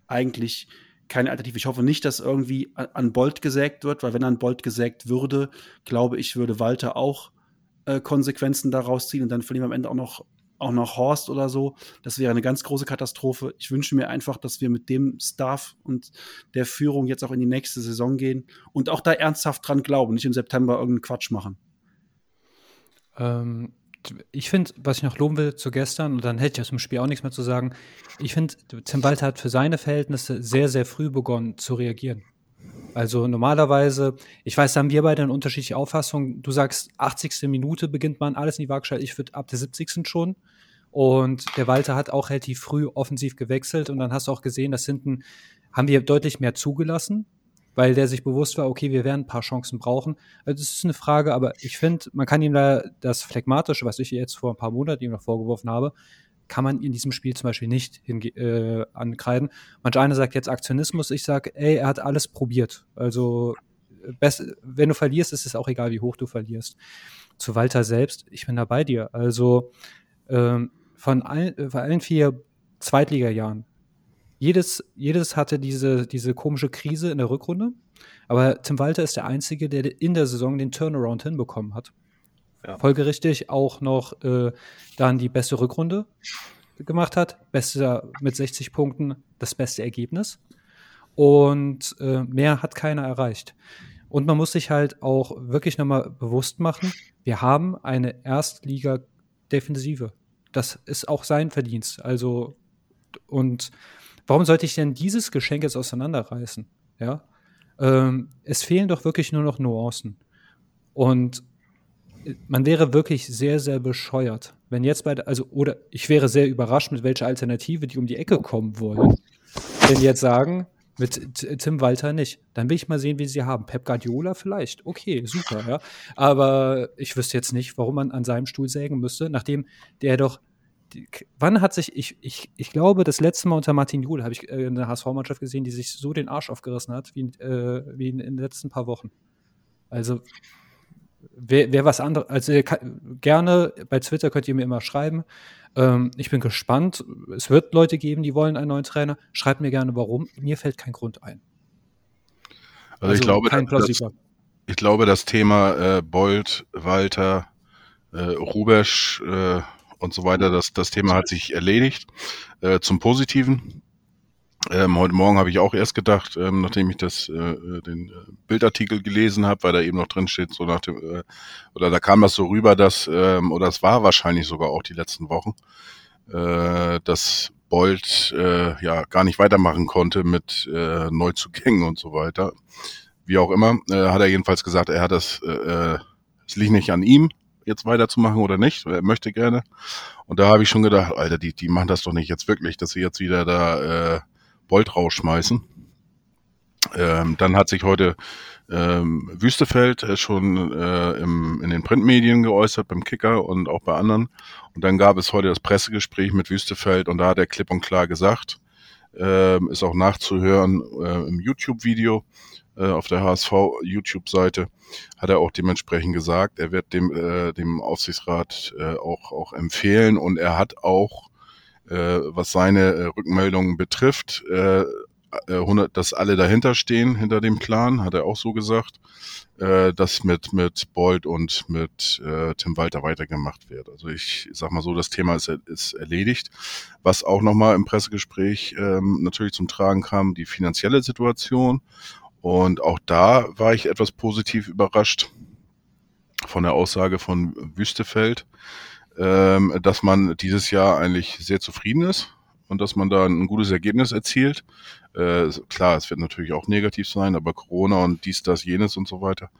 eigentlich keine Alternative. Ich hoffe nicht, dass irgendwie an Bolt gesägt wird, weil wenn an Bolt gesägt würde, glaube ich, würde Walter auch äh, Konsequenzen daraus ziehen und dann verlieren wir am Ende auch noch auch noch Horst oder so. Das wäre eine ganz große Katastrophe. Ich wünsche mir einfach, dass wir mit dem Staff und der Führung jetzt auch in die nächste Saison gehen und auch da ernsthaft dran glauben, nicht im September irgendeinen Quatsch machen. Ähm, ich finde, was ich noch loben will zu gestern, und dann hätte ich aus dem Spiel auch nichts mehr zu sagen, ich finde, Tim Walter hat für seine Verhältnisse sehr, sehr früh begonnen zu reagieren. Also normalerweise, ich weiß, da haben wir beide eine unterschiedliche Auffassung. Du sagst, 80. Minute beginnt man alles in die Waagschale. Ich würde ab der 70. schon. Und der Walter hat auch relativ früh offensiv gewechselt. Und dann hast du auch gesehen, dass hinten haben wir deutlich mehr zugelassen, weil der sich bewusst war, okay, wir werden ein paar Chancen brauchen. Also das ist eine Frage, aber ich finde, man kann ihm da das Phlegmatische, was ich jetzt vor ein paar Monaten ihm noch vorgeworfen habe, kann man in diesem Spiel zum Beispiel nicht äh, ankreiden. Manch einer sagt jetzt Aktionismus, ich sage, ey, er hat alles probiert. Also best, wenn du verlierst, ist es auch egal, wie hoch du verlierst. Zu Walter selbst, ich bin da bei dir. Also ähm, von, all, von allen vier Zweitliga-Jahren, jedes, jedes hatte diese, diese komische Krise in der Rückrunde. Aber Tim Walter ist der Einzige, der in der Saison den Turnaround hinbekommen hat. Ja. Folgerichtig auch noch äh, dann die beste Rückrunde gemacht hat. Beste mit 60 Punkten, das beste Ergebnis. Und äh, mehr hat keiner erreicht. Und man muss sich halt auch wirklich nochmal bewusst machen, wir haben eine Erstliga-Defensive. Das ist auch sein Verdienst. Also, und warum sollte ich denn dieses Geschenk jetzt auseinanderreißen? Ja. Ähm, es fehlen doch wirklich nur noch Nuancen. Und man wäre wirklich sehr, sehr bescheuert, wenn jetzt bei, also, oder ich wäre sehr überrascht, mit welcher Alternative die um die Ecke kommen wollen. Wenn jetzt sagen, mit Tim Walter nicht. Dann will ich mal sehen, wie sie haben. Pep Guardiola vielleicht. Okay, super, ja. Aber ich wüsste jetzt nicht, warum man an seinem Stuhl sägen müsste, nachdem der doch. Wann hat sich, ich, ich, ich glaube, das letzte Mal unter Martin Jule habe ich äh, eine HSV-Mannschaft gesehen, die sich so den Arsch aufgerissen hat, wie, äh, wie in, in den letzten paar Wochen. Also, wer, wer was anderes, also gerne bei Twitter könnt ihr mir immer schreiben. Ähm, ich bin gespannt. Es wird Leute geben, die wollen einen neuen Trainer. Schreibt mir gerne, warum. Mir fällt kein Grund ein. Also, also ich, glaube, das, ich glaube, das Thema äh, Bold, Walter, äh, Rubesch äh, und so weiter, das, das Thema hat sich erledigt. Äh, zum Positiven. Ähm, heute Morgen habe ich auch erst gedacht, ähm, nachdem ich das äh, äh den äh, Bildartikel gelesen habe, weil da eben noch drin steht, so nach dem, äh, oder da kam das so rüber, dass, ähm, oder es war wahrscheinlich sogar auch die letzten Wochen, äh, dass Bolt äh, ja gar nicht weitermachen konnte mit äh, Neuzugängen und so weiter. Wie auch immer, äh, hat er jedenfalls gesagt, er hat das, äh, äh es liegt nicht an ihm, jetzt weiterzumachen oder nicht. Er möchte gerne. Und da habe ich schon gedacht, Alter, die, die machen das doch nicht jetzt wirklich, dass sie jetzt wieder da äh, Bolt rausschmeißen. Ähm, dann hat sich heute ähm, Wüstefeld äh, schon äh, im, in den Printmedien geäußert, beim Kicker und auch bei anderen. Und dann gab es heute das Pressegespräch mit Wüstefeld und da hat er klipp und klar gesagt, äh, ist auch nachzuhören äh, im YouTube-Video äh, auf der HSV YouTube-Seite, hat er auch dementsprechend gesagt, er wird dem, äh, dem Aufsichtsrat äh, auch, auch empfehlen und er hat auch was seine äh, Rückmeldungen betrifft, äh, 100, äh, dass alle dahinter stehen, hinter dem Plan, hat er auch so gesagt, äh, dass mit, mit Bolt und mit äh, Tim Walter weitergemacht wird. Also ich sag mal so, das Thema ist, ist erledigt. Was auch nochmal im Pressegespräch ähm, natürlich zum Tragen kam, die finanzielle Situation. Und auch da war ich etwas positiv überrascht von der Aussage von Wüstefeld ähm, dass man dieses Jahr eigentlich sehr zufrieden ist und dass man da ein gutes Ergebnis erzielt. Äh, klar, es wird natürlich auch negativ sein, aber Corona und dies, das, jenes und so weiter.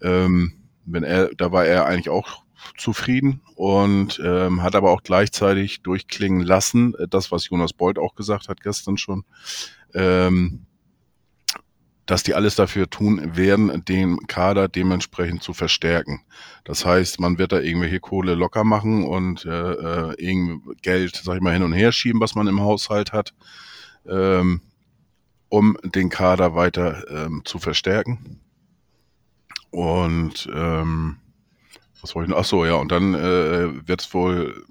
Ähm, wenn er, da war er eigentlich auch zufrieden und ähm, hat aber auch gleichzeitig durchklingen lassen, äh, das, was Jonas Bold auch gesagt hat gestern schon, ähm, dass die alles dafür tun werden, den Kader dementsprechend zu verstärken. Das heißt, man wird da irgendwelche Kohle locker machen und äh, äh, irgend Geld, sag ich mal, hin und her schieben, was man im Haushalt hat, ähm, um den Kader weiter ähm, zu verstärken. Und ähm, was wollte ich noch? Ach so, ja, und dann äh, wird es wohl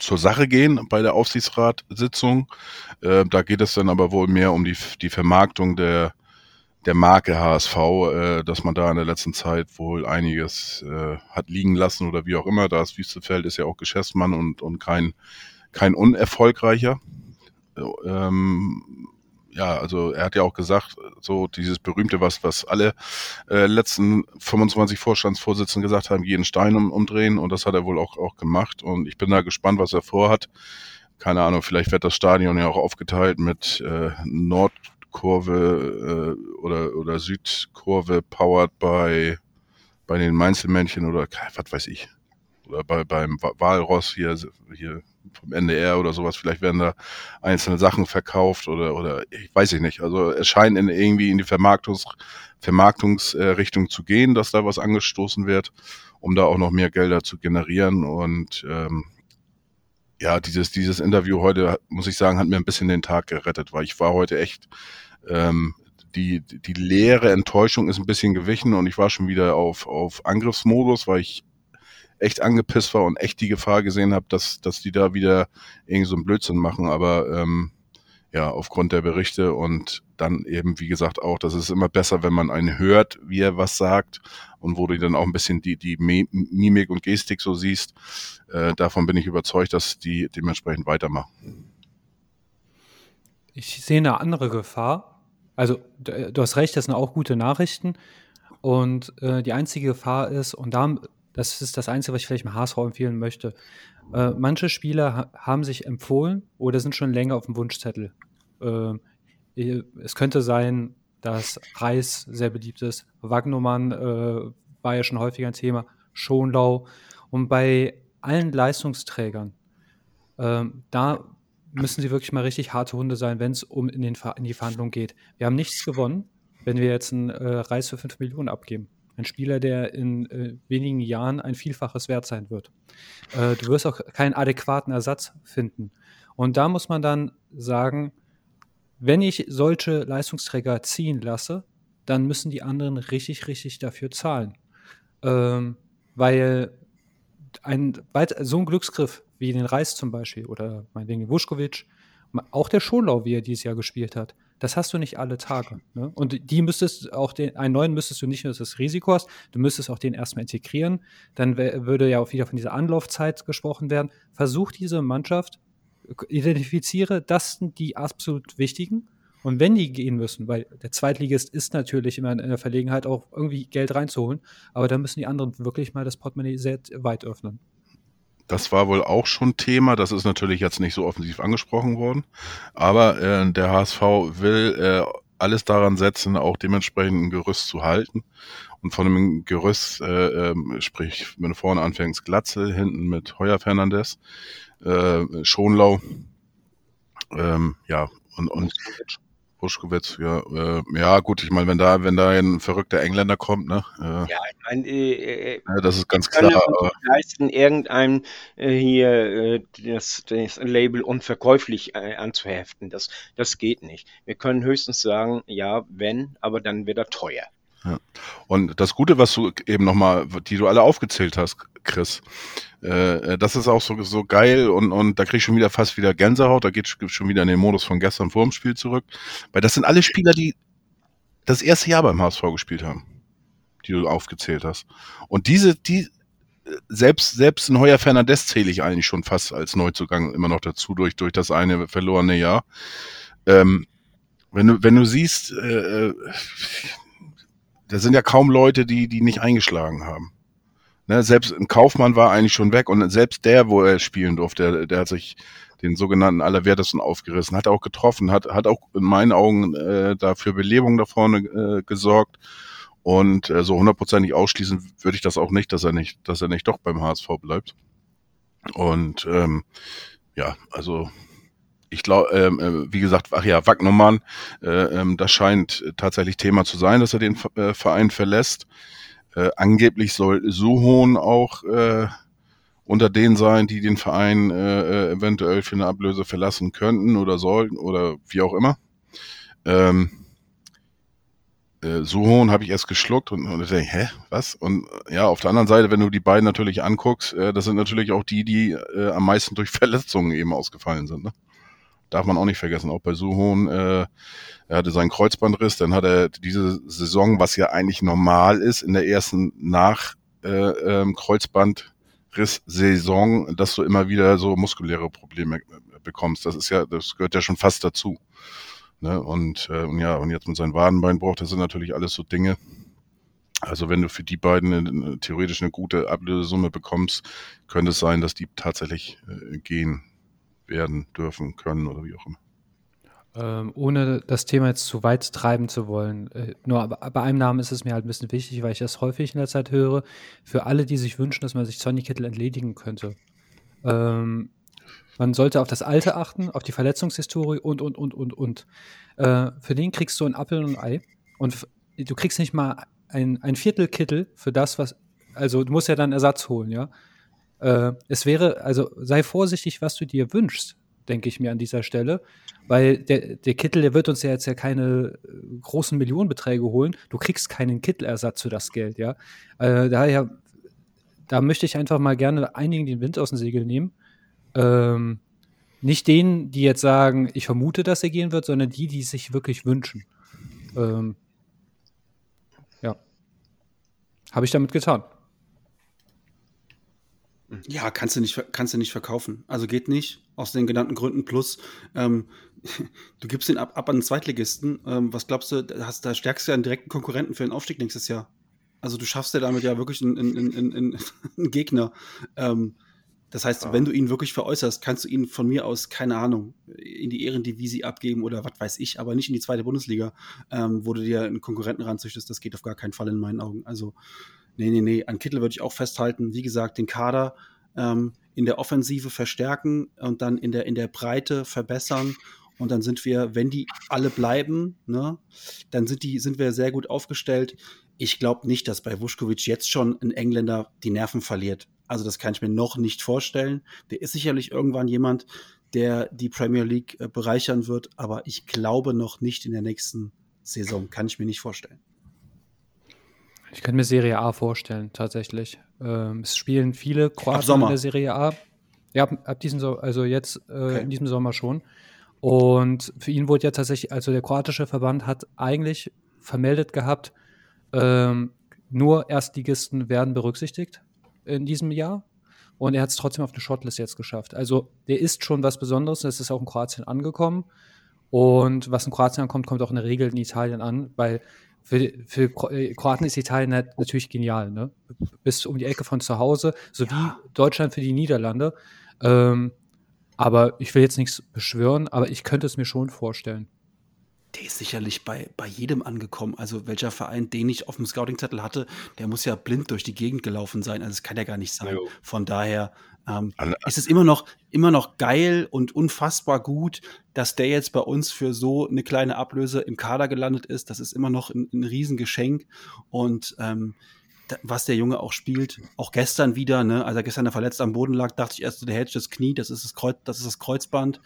zur Sache gehen bei der Aufsichtsratssitzung. Äh, da geht es dann aber wohl mehr um die, die Vermarktung der, der Marke HSV, äh, dass man da in der letzten Zeit wohl einiges äh, hat liegen lassen oder wie auch immer. Das Wüstefeld ist ja auch Geschäftsmann und, und kein, kein unerfolgreicher. Ähm, ja, also er hat ja auch gesagt, so dieses berühmte, was, was alle äh, letzten 25 Vorstandsvorsitzenden gesagt haben, jeden Stein um, umdrehen und das hat er wohl auch, auch gemacht und ich bin da gespannt, was er vorhat. Keine Ahnung, vielleicht wird das Stadion ja auch aufgeteilt mit äh, Nordkurve äh, oder, oder Südkurve powered by bei den Mainzelmännchen oder was weiß ich. Oder bei, beim Walross hier, hier vom NDR oder sowas. Vielleicht werden da einzelne Sachen verkauft oder, oder ich weiß ich nicht. Also es scheint in, irgendwie in die Vermarktungs, Vermarktungsrichtung zu gehen, dass da was angestoßen wird, um da auch noch mehr Gelder zu generieren. Und ähm, ja, dieses, dieses Interview heute, muss ich sagen, hat mir ein bisschen den Tag gerettet, weil ich war heute echt, ähm, die, die leere Enttäuschung ist ein bisschen gewichen und ich war schon wieder auf, auf Angriffsmodus, weil ich echt angepisst war und echt die Gefahr gesehen habe, dass, dass die da wieder irgendwie so einen Blödsinn machen. Aber ähm, ja, aufgrund der Berichte und dann eben, wie gesagt, auch, das ist immer besser, wenn man einen hört, wie er was sagt und wo du dann auch ein bisschen die, die Mimik und Gestik so siehst. Äh, davon bin ich überzeugt, dass die dementsprechend weitermachen. Ich sehe eine andere Gefahr. Also, du hast recht, das sind auch gute Nachrichten. Und äh, die einzige Gefahr ist, und da das ist das Einzige, was ich vielleicht im HSV empfehlen möchte. Äh, manche Spieler ha haben sich empfohlen oder sind schon länger auf dem Wunschzettel. Äh, es könnte sein, dass Reis sehr beliebt ist. Wagnumann äh, war ja schon häufiger ein Thema, Schonlau. Und bei allen Leistungsträgern, ähm, da müssen sie wirklich mal richtig harte Hunde sein, wenn es um in, in die Verhandlungen geht. Wir haben nichts gewonnen, wenn wir jetzt einen äh, Reis für 5 Millionen abgeben. Ein Spieler, der in äh, wenigen Jahren ein Vielfaches wert sein wird. Äh, du wirst auch keinen adäquaten Ersatz finden. Und da muss man dann sagen, wenn ich solche Leistungsträger ziehen lasse, dann müssen die anderen richtig, richtig dafür zahlen. Ähm, weil ein, so ein Glücksgriff wie den Reis zum Beispiel oder meinetwegen Vuskovic, auch der Schonlau, wie er dieses Jahr gespielt hat, das hast du nicht alle Tage. Ne? Und die müsstest auch den, einen neuen müsstest du nicht nur das Risiko hast, du müsstest auch den erstmal integrieren. Dann würde ja auch wieder von dieser Anlaufzeit gesprochen werden. Versuch diese Mannschaft, identifiziere, das sind die absolut wichtigen. Und wenn die gehen müssen, weil der Zweitligist ist natürlich immer in der Verlegenheit, auch irgendwie Geld reinzuholen, aber dann müssen die anderen wirklich mal das Portemonnaie sehr weit öffnen. Das war wohl auch schon Thema. Das ist natürlich jetzt nicht so offensiv angesprochen worden. Aber äh, der HSV will äh, alles daran setzen, auch dementsprechend ein Gerüst zu halten. Und von einem Gerüst, äh, äh, sprich, wenn du vorne anfängst, Glatzel, hinten mit Heuer Fernandes, äh, Schonlau, ähm, ja, und, und Puschkowitz, ja, äh, ja gut, ich meine, wenn da, wenn da ein verrückter Engländer kommt, ne? Äh, ja, ich meine, äh, äh, ja, das ist ganz klar. Aber leisten, irgendeinem äh, hier äh, das, das Label unverkäuflich äh, anzuheften. Das, das geht nicht. Wir können höchstens sagen, ja, wenn, aber dann wird er teuer. Ja. Und das Gute, was du eben nochmal, die du alle aufgezählt hast, Chris, äh, das ist auch so, so geil und, und da krieg ich schon wieder fast wieder Gänsehaut, da geht schon wieder in den Modus von gestern vor dem Spiel zurück. Weil das sind alle Spieler, die das erste Jahr beim HSV gespielt haben, die du aufgezählt hast. Und diese, die, selbst, selbst ein Heuer Fernandes zähle ich eigentlich schon fast als Neuzugang immer noch dazu durch, durch das eine verlorene Jahr. Ähm, wenn du, wenn du siehst, äh, äh da sind ja kaum Leute, die, die nicht eingeschlagen haben. Ne, selbst ein Kaufmann war eigentlich schon weg und selbst der, wo er spielen durfte, der, der hat sich den sogenannten Allerwertesten aufgerissen, hat auch getroffen, hat, hat auch in meinen Augen äh, dafür Belebung da vorne äh, gesorgt. Und äh, so hundertprozentig ausschließen würde ich das auch nicht, dass er nicht, dass er nicht doch beim HSV bleibt. Und ähm, ja, also ich glaube, ähm, äh, wie gesagt, ach ja, Wagnumann, äh, ähm, das scheint tatsächlich Thema zu sein, dass er den äh, Verein verlässt. Äh, angeblich soll Suhon auch äh, unter denen sein, die den Verein äh, äh, eventuell für eine Ablöse verlassen könnten oder sollten oder wie auch immer. Ähm, äh, Suhon habe ich erst geschluckt und, und ich denke, hä, was? Und ja, auf der anderen Seite, wenn du die beiden natürlich anguckst, äh, das sind natürlich auch die, die äh, am meisten durch Verletzungen eben ausgefallen sind. Ne? Darf man auch nicht vergessen, auch bei Suhon, äh, er hatte seinen Kreuzbandriss, dann hat er diese Saison, was ja eigentlich normal ist, in der ersten nach äh, ähm, Kreuzbandriss-Saison, dass du immer wieder so muskuläre Probleme äh, bekommst. Das ist ja, das gehört ja schon fast dazu. Ne? Und, äh, und ja, und jetzt mit seinem Wadenbeinbruch, das sind natürlich alles so Dinge. Also wenn du für die beiden eine, theoretisch eine gute Ablösesumme bekommst, könnte es sein, dass die tatsächlich äh, gehen werden dürfen, können oder wie auch immer. Ähm, ohne das Thema jetzt zu weit treiben zu wollen. Äh, nur bei einem Namen ist es mir halt ein bisschen wichtig, weil ich das häufig in der Zeit höre. Für alle, die sich wünschen, dass man sich Sonny Kittel entledigen könnte. Ähm, man sollte auf das Alte achten, auf die Verletzungshistorie und, und, und, und, und. Äh, für den kriegst du ein Appel und ein Ei. Und du kriegst nicht mal ein, ein Viertel Kittel für das, was. Also, du musst ja dann Ersatz holen, ja. Äh, es wäre, also sei vorsichtig, was du dir wünschst, denke ich mir an dieser Stelle. Weil der, der Kittel, der wird uns ja jetzt ja keine äh, großen Millionenbeträge holen. Du kriegst keinen Kittelersatz für das Geld, ja. Äh, daher, da möchte ich einfach mal gerne einigen den Wind aus dem Segel nehmen. Ähm, nicht denen, die jetzt sagen, ich vermute, dass er gehen wird, sondern die, die sich wirklich wünschen. Ähm, ja. Habe ich damit getan. Ja, kannst du nicht, kannst du nicht verkaufen. Also geht nicht, aus den genannten Gründen. Plus, ähm, du gibst den ab, ab an den Zweitligisten. Ähm, was glaubst du, hast, da stärkst du ja einen direkten Konkurrenten für den Aufstieg nächstes Jahr. Also du schaffst ja damit ja wirklich einen, einen, einen, einen Gegner. Ähm, das heißt, ja. wenn du ihn wirklich veräußerst, kannst du ihn von mir aus, keine Ahnung, in die Ehrendivisie abgeben oder was weiß ich, aber nicht in die zweite Bundesliga, ähm, wo du dir einen Konkurrenten ranzüchtest. Das geht auf gar keinen Fall in meinen Augen. Also Nee, nee, nee. An Kittel würde ich auch festhalten. Wie gesagt, den Kader ähm, in der Offensive verstärken und dann in der, in der Breite verbessern. Und dann sind wir, wenn die alle bleiben, ne, dann sind, die, sind wir sehr gut aufgestellt. Ich glaube nicht, dass bei Vuskovic jetzt schon ein Engländer die Nerven verliert. Also das kann ich mir noch nicht vorstellen. Der ist sicherlich irgendwann jemand, der die Premier League äh, bereichern wird, aber ich glaube noch nicht in der nächsten Saison. Kann ich mir nicht vorstellen. Ich könnte mir Serie A vorstellen, tatsächlich. Ähm, es spielen viele Kroaten in der Serie A. Ja, ab, ab diesem so also jetzt äh, okay. in diesem Sommer schon. Und für ihn wurde ja tatsächlich, also der kroatische Verband hat eigentlich vermeldet gehabt, ähm, nur Erstligisten werden berücksichtigt in diesem Jahr. Und er hat es trotzdem auf eine Shortlist jetzt geschafft. Also der ist schon was Besonderes. Das ist auch in Kroatien angekommen. Und was in Kroatien ankommt, kommt auch in der Regel in Italien an, weil für, für äh, Kroaten ist Italien halt natürlich genial, ne? Bis um die Ecke von zu Hause, sowie ja. Deutschland für die Niederlande. Ähm, aber ich will jetzt nichts beschwören, aber ich könnte es mir schon vorstellen. Der ist sicherlich bei, bei jedem angekommen. Also welcher Verein, den ich auf dem Scouting-Zettel hatte, der muss ja blind durch die Gegend gelaufen sein. Also das kann ja gar nicht sein. Von daher ähm, ist es immer noch, immer noch geil und unfassbar gut, dass der jetzt bei uns für so eine kleine Ablöse im Kader gelandet ist. Das ist immer noch ein, ein Riesengeschenk. Und ähm, was der Junge auch spielt, auch gestern wieder, ne, als er gestern verletzt am Boden lag, dachte ich erst, der hält das Knie, das ist das, Kreuz, das, ist das Kreuzband.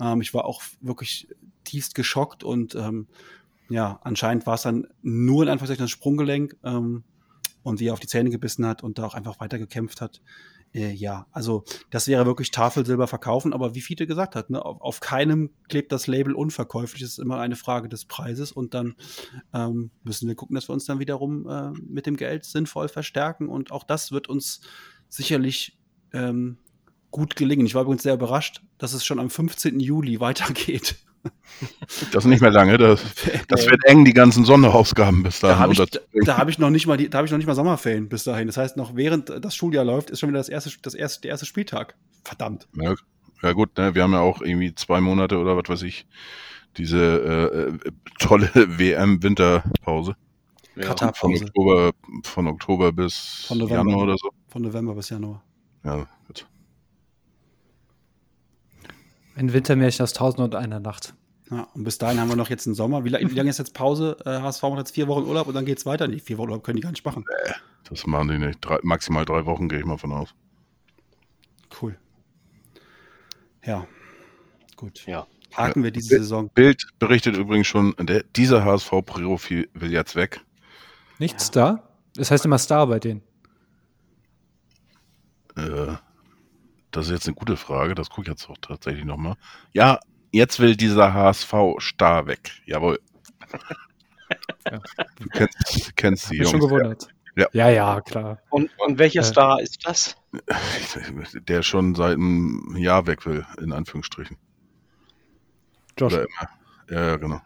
Ähm, ich war auch wirklich tiefst geschockt und ähm, ja, anscheinend war es dann nur in Anführungszeichen das Sprunggelenk ähm, und wie er auf die Zähne gebissen hat und da auch einfach weiter gekämpft hat. Äh, ja, also das wäre wirklich Tafelsilber verkaufen, aber wie Fiete gesagt hat, ne, auf, auf, keinem klebt das Label unverkäuflich. Das ist immer eine Frage des Preises und dann ähm, müssen wir gucken, dass wir uns dann wiederum äh, mit dem Geld sinnvoll verstärken und auch das wird uns sicherlich ähm, gut gelingen. Ich war übrigens sehr überrascht, dass es schon am 15. Juli weitergeht. Das ist nicht mehr lange. Das, das wird eng, die ganzen Sonderausgaben bis dahin. Da habe ich, da, hab ich noch nicht mal die, da habe ich noch nicht mal Sommerferien bis dahin. Das heißt, noch während das Schuljahr läuft, ist schon wieder das erste, das erste, der erste Spieltag. Verdammt. Ja, ja gut, ne? wir haben ja auch irgendwie zwei Monate oder was weiß ich, diese äh, äh tolle WM-Winterpause. Ja, von Oktober, von Oktober bis von Januar oder so. Von November bis Januar. Ja, gut. Ein Wintermärchen aus Tausend und einer Nacht. Ja, und bis dahin haben wir noch jetzt einen Sommer. Wie, wie lange ist jetzt Pause? Äh, HSV macht jetzt vier Wochen Urlaub und dann geht es weiter. Nee, vier Wochen Urlaub können die gar nicht machen. Nee, das machen die nicht. Drei, maximal drei Wochen gehe ich mal von aus. Cool. Ja, gut. Ja. Haken wir diese Saison. Bild berichtet übrigens schon, der, dieser HSV-Profi will jetzt weg. Nicht ja. Star? Das heißt immer Star bei denen. Äh, das ist jetzt eine gute Frage, das gucke ich jetzt auch tatsächlich nochmal. Ja, jetzt will dieser HSV-Star weg. Jawohl. ja. Du kennst, kennst die Jungs. schon gewundert. Ja. ja, ja, klar. Und, und welcher äh, Star ist das? Der schon seit einem Jahr weg will, in Anführungsstrichen. Josh. Ja, genau.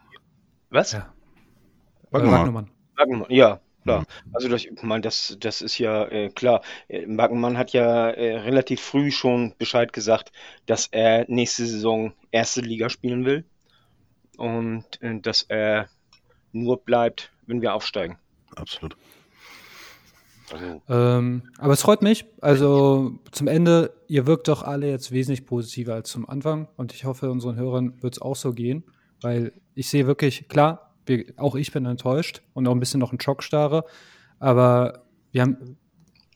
Was? Ja. Wagnermann. Wagnermann, ja klar. Mhm. Also das, ich meine, das, das ist ja äh, klar. Äh, hat ja äh, relativ früh schon Bescheid gesagt, dass er nächste Saison erste Liga spielen will und äh, dass er nur bleibt, wenn wir aufsteigen. Absolut. Also. Ähm, aber es freut mich. Also zum Ende, ihr wirkt doch alle jetzt wesentlich positiver als zum Anfang und ich hoffe, unseren Hörern wird es auch so gehen, weil ich sehe wirklich, klar, wir, auch ich bin enttäuscht und auch ein bisschen noch ein Schockstarre. Aber wir haben,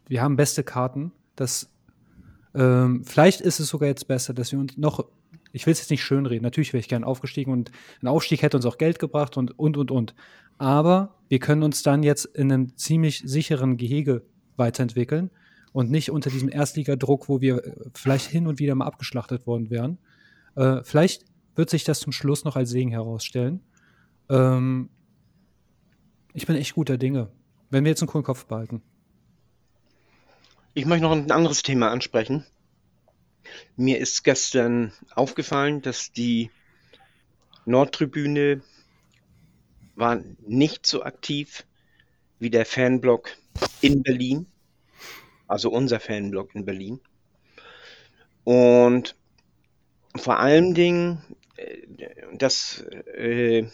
wir haben beste Karten. Das, ähm, vielleicht ist es sogar jetzt besser, dass wir uns noch, ich will es jetzt nicht schönreden, natürlich wäre ich gern aufgestiegen und ein Aufstieg hätte uns auch Geld gebracht und, und, und, und. Aber wir können uns dann jetzt in einem ziemlich sicheren Gehege weiterentwickeln und nicht unter diesem Erstligadruck, wo wir vielleicht hin und wieder mal abgeschlachtet worden wären. Äh, vielleicht wird sich das zum Schluss noch als Segen herausstellen. Ähm, ich bin echt guter Dinge, wenn wir jetzt einen coolen Kopf behalten. Ich möchte noch ein anderes Thema ansprechen. Mir ist gestern aufgefallen, dass die Nordtribüne war nicht so aktiv wie der Fanblock in Berlin, also unser Fanblock in Berlin. Und vor allen Dingen, äh, das äh,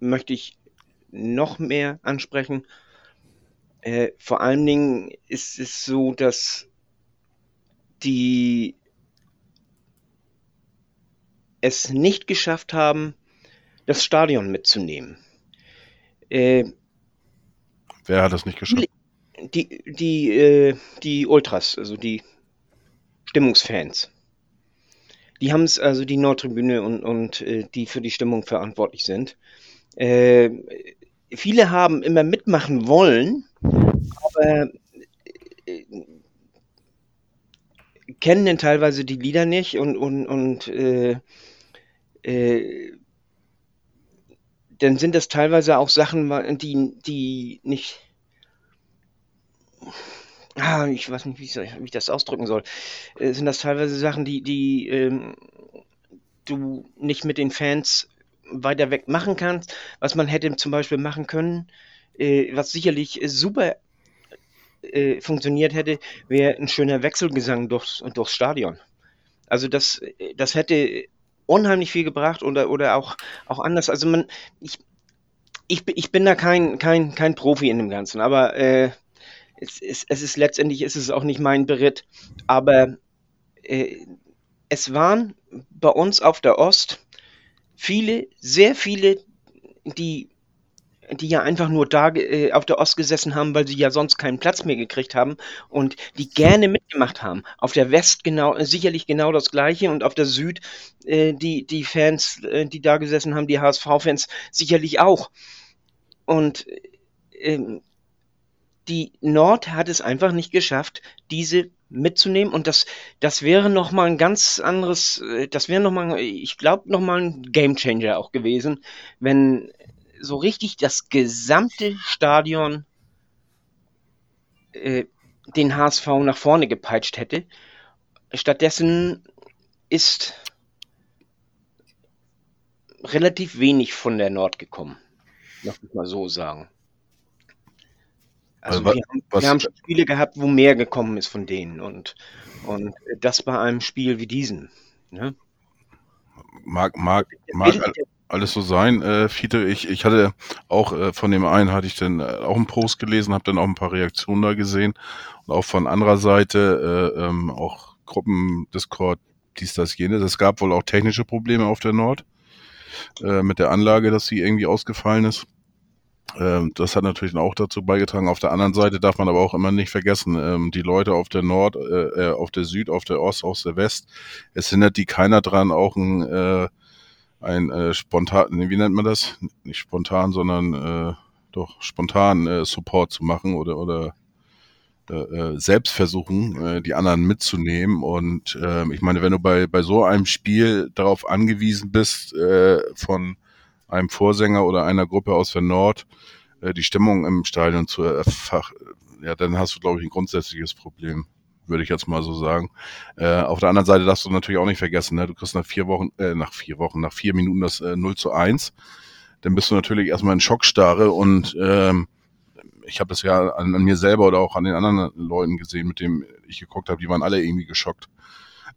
möchte ich noch mehr ansprechen. Äh, vor allen Dingen ist es so, dass die es nicht geschafft haben, das Stadion mitzunehmen. Äh, Wer hat das nicht geschafft? die, die, äh, die Ultras, also die Stimmungsfans. Die haben es, also die Nordtribüne und, und äh, die für die Stimmung verantwortlich sind. Äh, viele haben immer mitmachen wollen, aber äh, kennen dann teilweise die Lieder nicht und, und, und äh, äh, dann sind das teilweise auch Sachen, die, die nicht. Ah, ich weiß nicht, wie ich, wie ich das ausdrücken soll. Äh, sind das teilweise Sachen, die, die ähm, du nicht mit den Fans weiter weg machen kannst, was man hätte zum Beispiel machen können, äh, was sicherlich super äh, funktioniert hätte, wäre ein schöner Wechselgesang durchs, durchs Stadion. Also das, das hätte unheimlich viel gebracht oder, oder auch, auch anders. Also man, ich, ich, ich bin da kein, kein, kein Profi in dem Ganzen, aber äh, es, es, es ist letztendlich ist es auch nicht mein Beritt. Aber äh, es waren bei uns auf der Ost viele, sehr viele, die die ja einfach nur da äh, auf der Ost gesessen haben, weil sie ja sonst keinen Platz mehr gekriegt haben und die gerne mitgemacht haben. Auf der West genau, sicherlich genau das Gleiche und auf der Süd äh, die, die Fans, äh, die da gesessen haben, die HSV-Fans sicherlich auch. Und ähm, die Nord hat es einfach nicht geschafft, diese mitzunehmen und das, das wäre noch mal ein ganz anderes, äh, das wäre noch mal, ich glaube noch mal ein Gamechanger auch gewesen, wenn so richtig das gesamte Stadion äh, den HSV nach vorne gepeitscht hätte. Stattdessen ist relativ wenig von der Nord gekommen. Lass mich mal so sagen. Also, also wir, haben, wir, haben, Spiele gehabt, wo mehr gekommen ist von denen und, und das bei einem Spiel wie diesem. Ne? Mag, mag, mag, alles so sein. Äh, Fiete, ich, ich hatte auch äh, von dem einen hatte ich dann äh, auch einen Post gelesen, habe dann auch ein paar Reaktionen da gesehen und auch von anderer Seite äh, ähm, auch Gruppen Discord dies das jenes. Es gab wohl auch technische Probleme auf der Nord äh, mit der Anlage, dass sie irgendwie ausgefallen ist. Ähm, das hat natürlich auch dazu beigetragen. Auf der anderen Seite darf man aber auch immer nicht vergessen, ähm, die Leute auf der Nord, äh, äh auf der Süd, auf der Ost, auf der West, es hindert die keiner dran, auch ein äh, ein spontan, wie nennt man das? Nicht spontan, sondern doch spontan Support zu machen oder oder selbst versuchen, die anderen mitzunehmen. Und äh, ich meine, wenn du bei, bei so einem Spiel darauf angewiesen bist, von einem Vorsänger oder einer Gruppe aus der Nord äh, die Stimmung im Stadion zu erfachen, ja, dann hast du, glaube ich, ein grundsätzliches Problem würde ich jetzt mal so sagen. Äh, auf der anderen Seite darfst du natürlich auch nicht vergessen, ne? du kriegst nach vier Wochen, äh, nach vier Wochen, nach vier Minuten das äh, 0 zu 1. Dann bist du natürlich erstmal in Schockstarre und ähm, ich habe das ja an, an, mir selber oder auch an den anderen Leuten gesehen, mit denen ich geguckt habe, die waren alle irgendwie geschockt.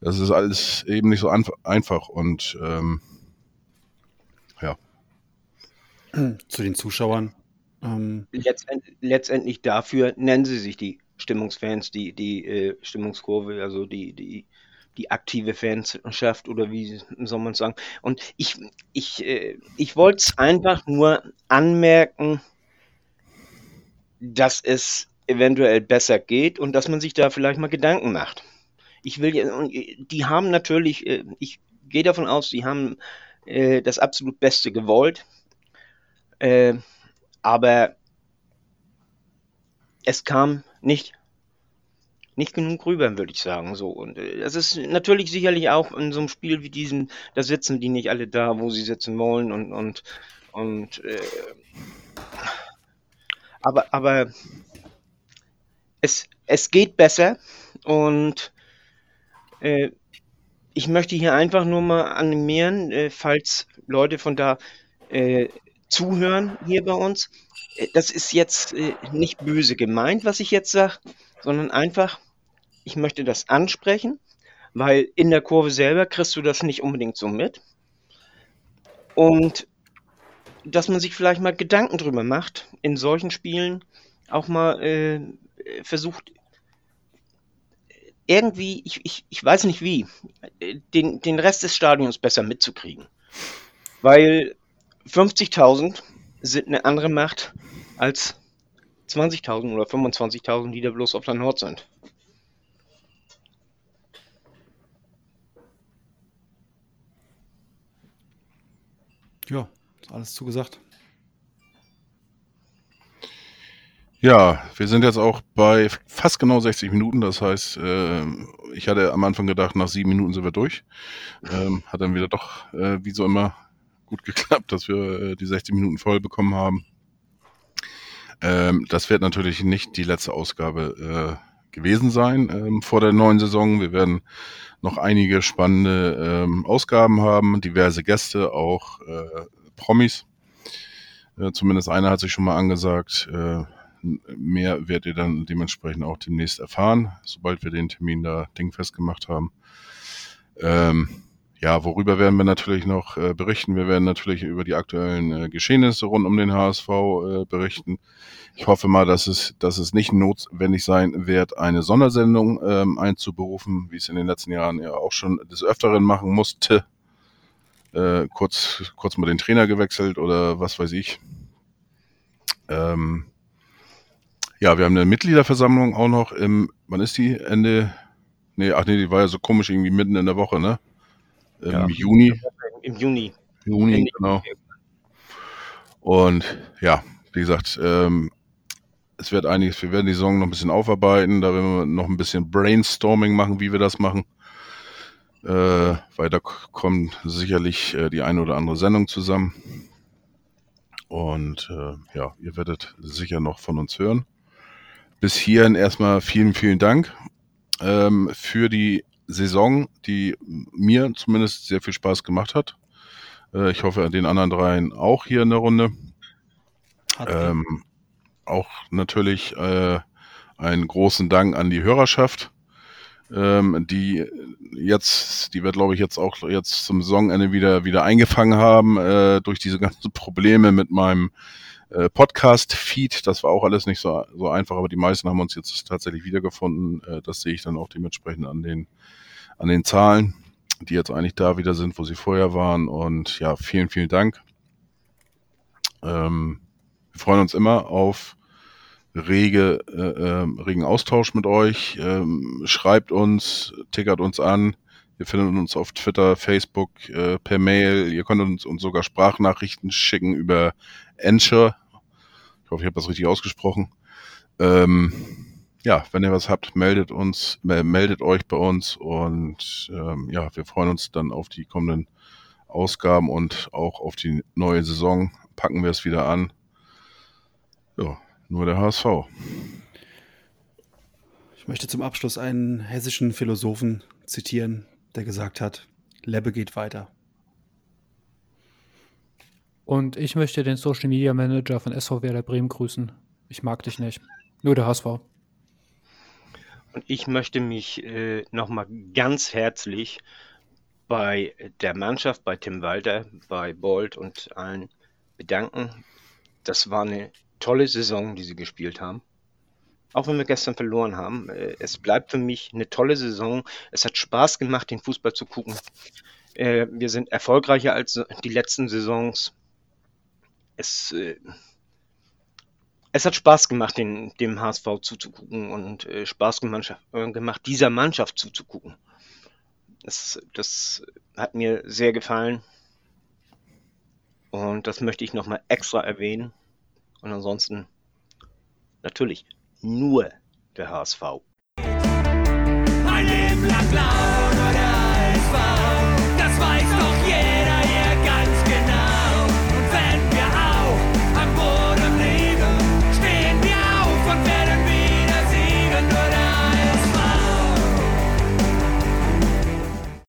Das ist alles eben nicht so einfach und ähm, ja. Zu den Zuschauern. Ähm. Letztend, letztendlich dafür nennen sie sich die Stimmungsfans, die, die äh, Stimmungskurve, also die, die, die aktive Fanschaft oder wie soll man sagen. Und ich, ich, äh, ich wollte es einfach nur anmerken, dass es eventuell besser geht und dass man sich da vielleicht mal Gedanken macht. Ich will ja, die haben natürlich, äh, ich gehe davon aus, die haben äh, das absolut Beste gewollt. Äh, aber es kam nicht nicht genug rüber, würde ich sagen. So und äh, das ist natürlich sicherlich auch in so einem Spiel wie diesem, da sitzen die nicht alle da, wo sie sitzen wollen und und und äh, aber aber es es geht besser und äh, ich möchte hier einfach nur mal animieren, äh, falls Leute von da äh, zuhören hier bei uns. Äh, das ist jetzt äh, nicht böse gemeint, was ich jetzt sage, sondern einfach, ich möchte das ansprechen, weil in der Kurve selber kriegst du das nicht unbedingt so mit. Und dass man sich vielleicht mal Gedanken drüber macht, in solchen Spielen auch mal äh, versucht, irgendwie, ich, ich, ich weiß nicht wie, den, den Rest des Stadions besser mitzukriegen. Weil 50.000 sind eine andere Macht als 20.000 oder 25.000, die da bloß auf der Nord sind. Ja, alles zugesagt. Ja, wir sind jetzt auch bei fast genau 60 Minuten. Das heißt, äh, ich hatte am Anfang gedacht, nach sieben Minuten sind wir durch. Ähm, hat dann wieder doch, äh, wie so immer, gut geklappt, dass wir äh, die 60 Minuten voll bekommen haben. Ähm, das wird natürlich nicht die letzte Ausgabe äh, gewesen sein ähm, vor der neuen Saison. Wir werden noch einige spannende ähm, Ausgaben haben, diverse Gäste, auch äh, Promis. Äh, zumindest einer hat sich schon mal angesagt. Äh, mehr werdet ihr dann dementsprechend auch demnächst erfahren, sobald wir den Termin da dingfest gemacht haben. Ähm, ja, worüber werden wir natürlich noch äh, berichten? Wir werden natürlich über die aktuellen äh, Geschehnisse rund um den HSV äh, berichten. Ich hoffe mal, dass es, dass es nicht notwendig sein wird, eine Sondersendung ähm, einzuberufen, wie es in den letzten Jahren ja auch schon des Öfteren machen musste. Äh, kurz, kurz mal den Trainer gewechselt oder was weiß ich. Ähm, ja, wir haben eine Mitgliederversammlung auch noch im, wann ist die? Ende, nee, ach nee, die war ja so komisch irgendwie mitten in der Woche, ne? Im Ja. Juni. Im Juni. Juni, Ende genau. Und ja, wie gesagt, ähm, es wird einiges, wir werden die Saison noch ein bisschen aufarbeiten, da werden wir noch ein bisschen Brainstorming machen, wie wir das machen. Äh, weil da k- kommt sicherlich äh, die eine oder andere Sendung zusammen. Und äh, ja, ihr werdet sicher noch von uns hören. Bis hierhin erstmal vielen, vielen Dank ähm, für die Saison, die mir zumindest sehr viel Spaß gemacht hat. Äh, ich hoffe, den anderen dreien auch hier in der Runde. Ähm, auch natürlich äh, einen großen Dank an die Hörerschaft, ähm, die jetzt, die wir glaube ich jetzt auch jetzt zum Saisonende wieder wieder eingefangen haben äh, durch diese ganzen Probleme mit meinem äh, Podcast-Feed. Das war auch alles nicht so, so einfach, aber die meisten haben uns jetzt tatsächlich wiedergefunden. Äh, das sehe ich dann auch dementsprechend an den an den Zahlen, die jetzt eigentlich da wieder sind, wo sie vorher waren. Und ja, vielen, vielen Dank. Ähm, wir freuen uns immer auf rege, äh, ähm, regen Austausch mit euch. Ähm, schreibt uns, tickert uns an. Ihr findet uns auf Twitter, Facebook, äh, per Mail. Ihr könnt uns, uns sogar Sprachnachrichten schicken über Ensure. Ich hoffe, ich habe das richtig ausgesprochen. Ähm, ja, wenn ihr was habt, meldet uns, äh, meldet euch bei uns und ähm, ja, wir freuen uns dann auf die kommenden Ausgaben und auch auf die neue Saison. Packen wir es wieder an. Ja, nur der HSV. Ich möchte zum Abschluss einen hessischen Philosophen zitieren, der gesagt hat, Lebbe geht weiter. Und ich möchte den Social Media Manager von SV Werder Bremen grüßen. Ich mag dich nicht. Nur der HSV. Und ich möchte mich äh, nochmal ganz herzlich bei der Mannschaft, bei Tim Walter, bei Bolt und allen bedanken. Das war eine tolle Saison, die sie gespielt haben. Auch wenn wir gestern verloren haben. Äh, es bleibt für mich eine tolle Saison. Es hat Spaß gemacht, den Fußball zu gucken. Äh, wir sind erfolgreicher als die letzten Saisons. Es, äh, es hat Spaß gemacht, den, dem HSV zuzugucken und äh, Spaß gemacht, äh, gemacht, dieser Mannschaft zuzugucken. Das, das hat mir sehr gefallen. Und das möchte ich nochmal extra erwähnen. Und ansonsten natürlich nur der HSV. Ein Leben lang blau.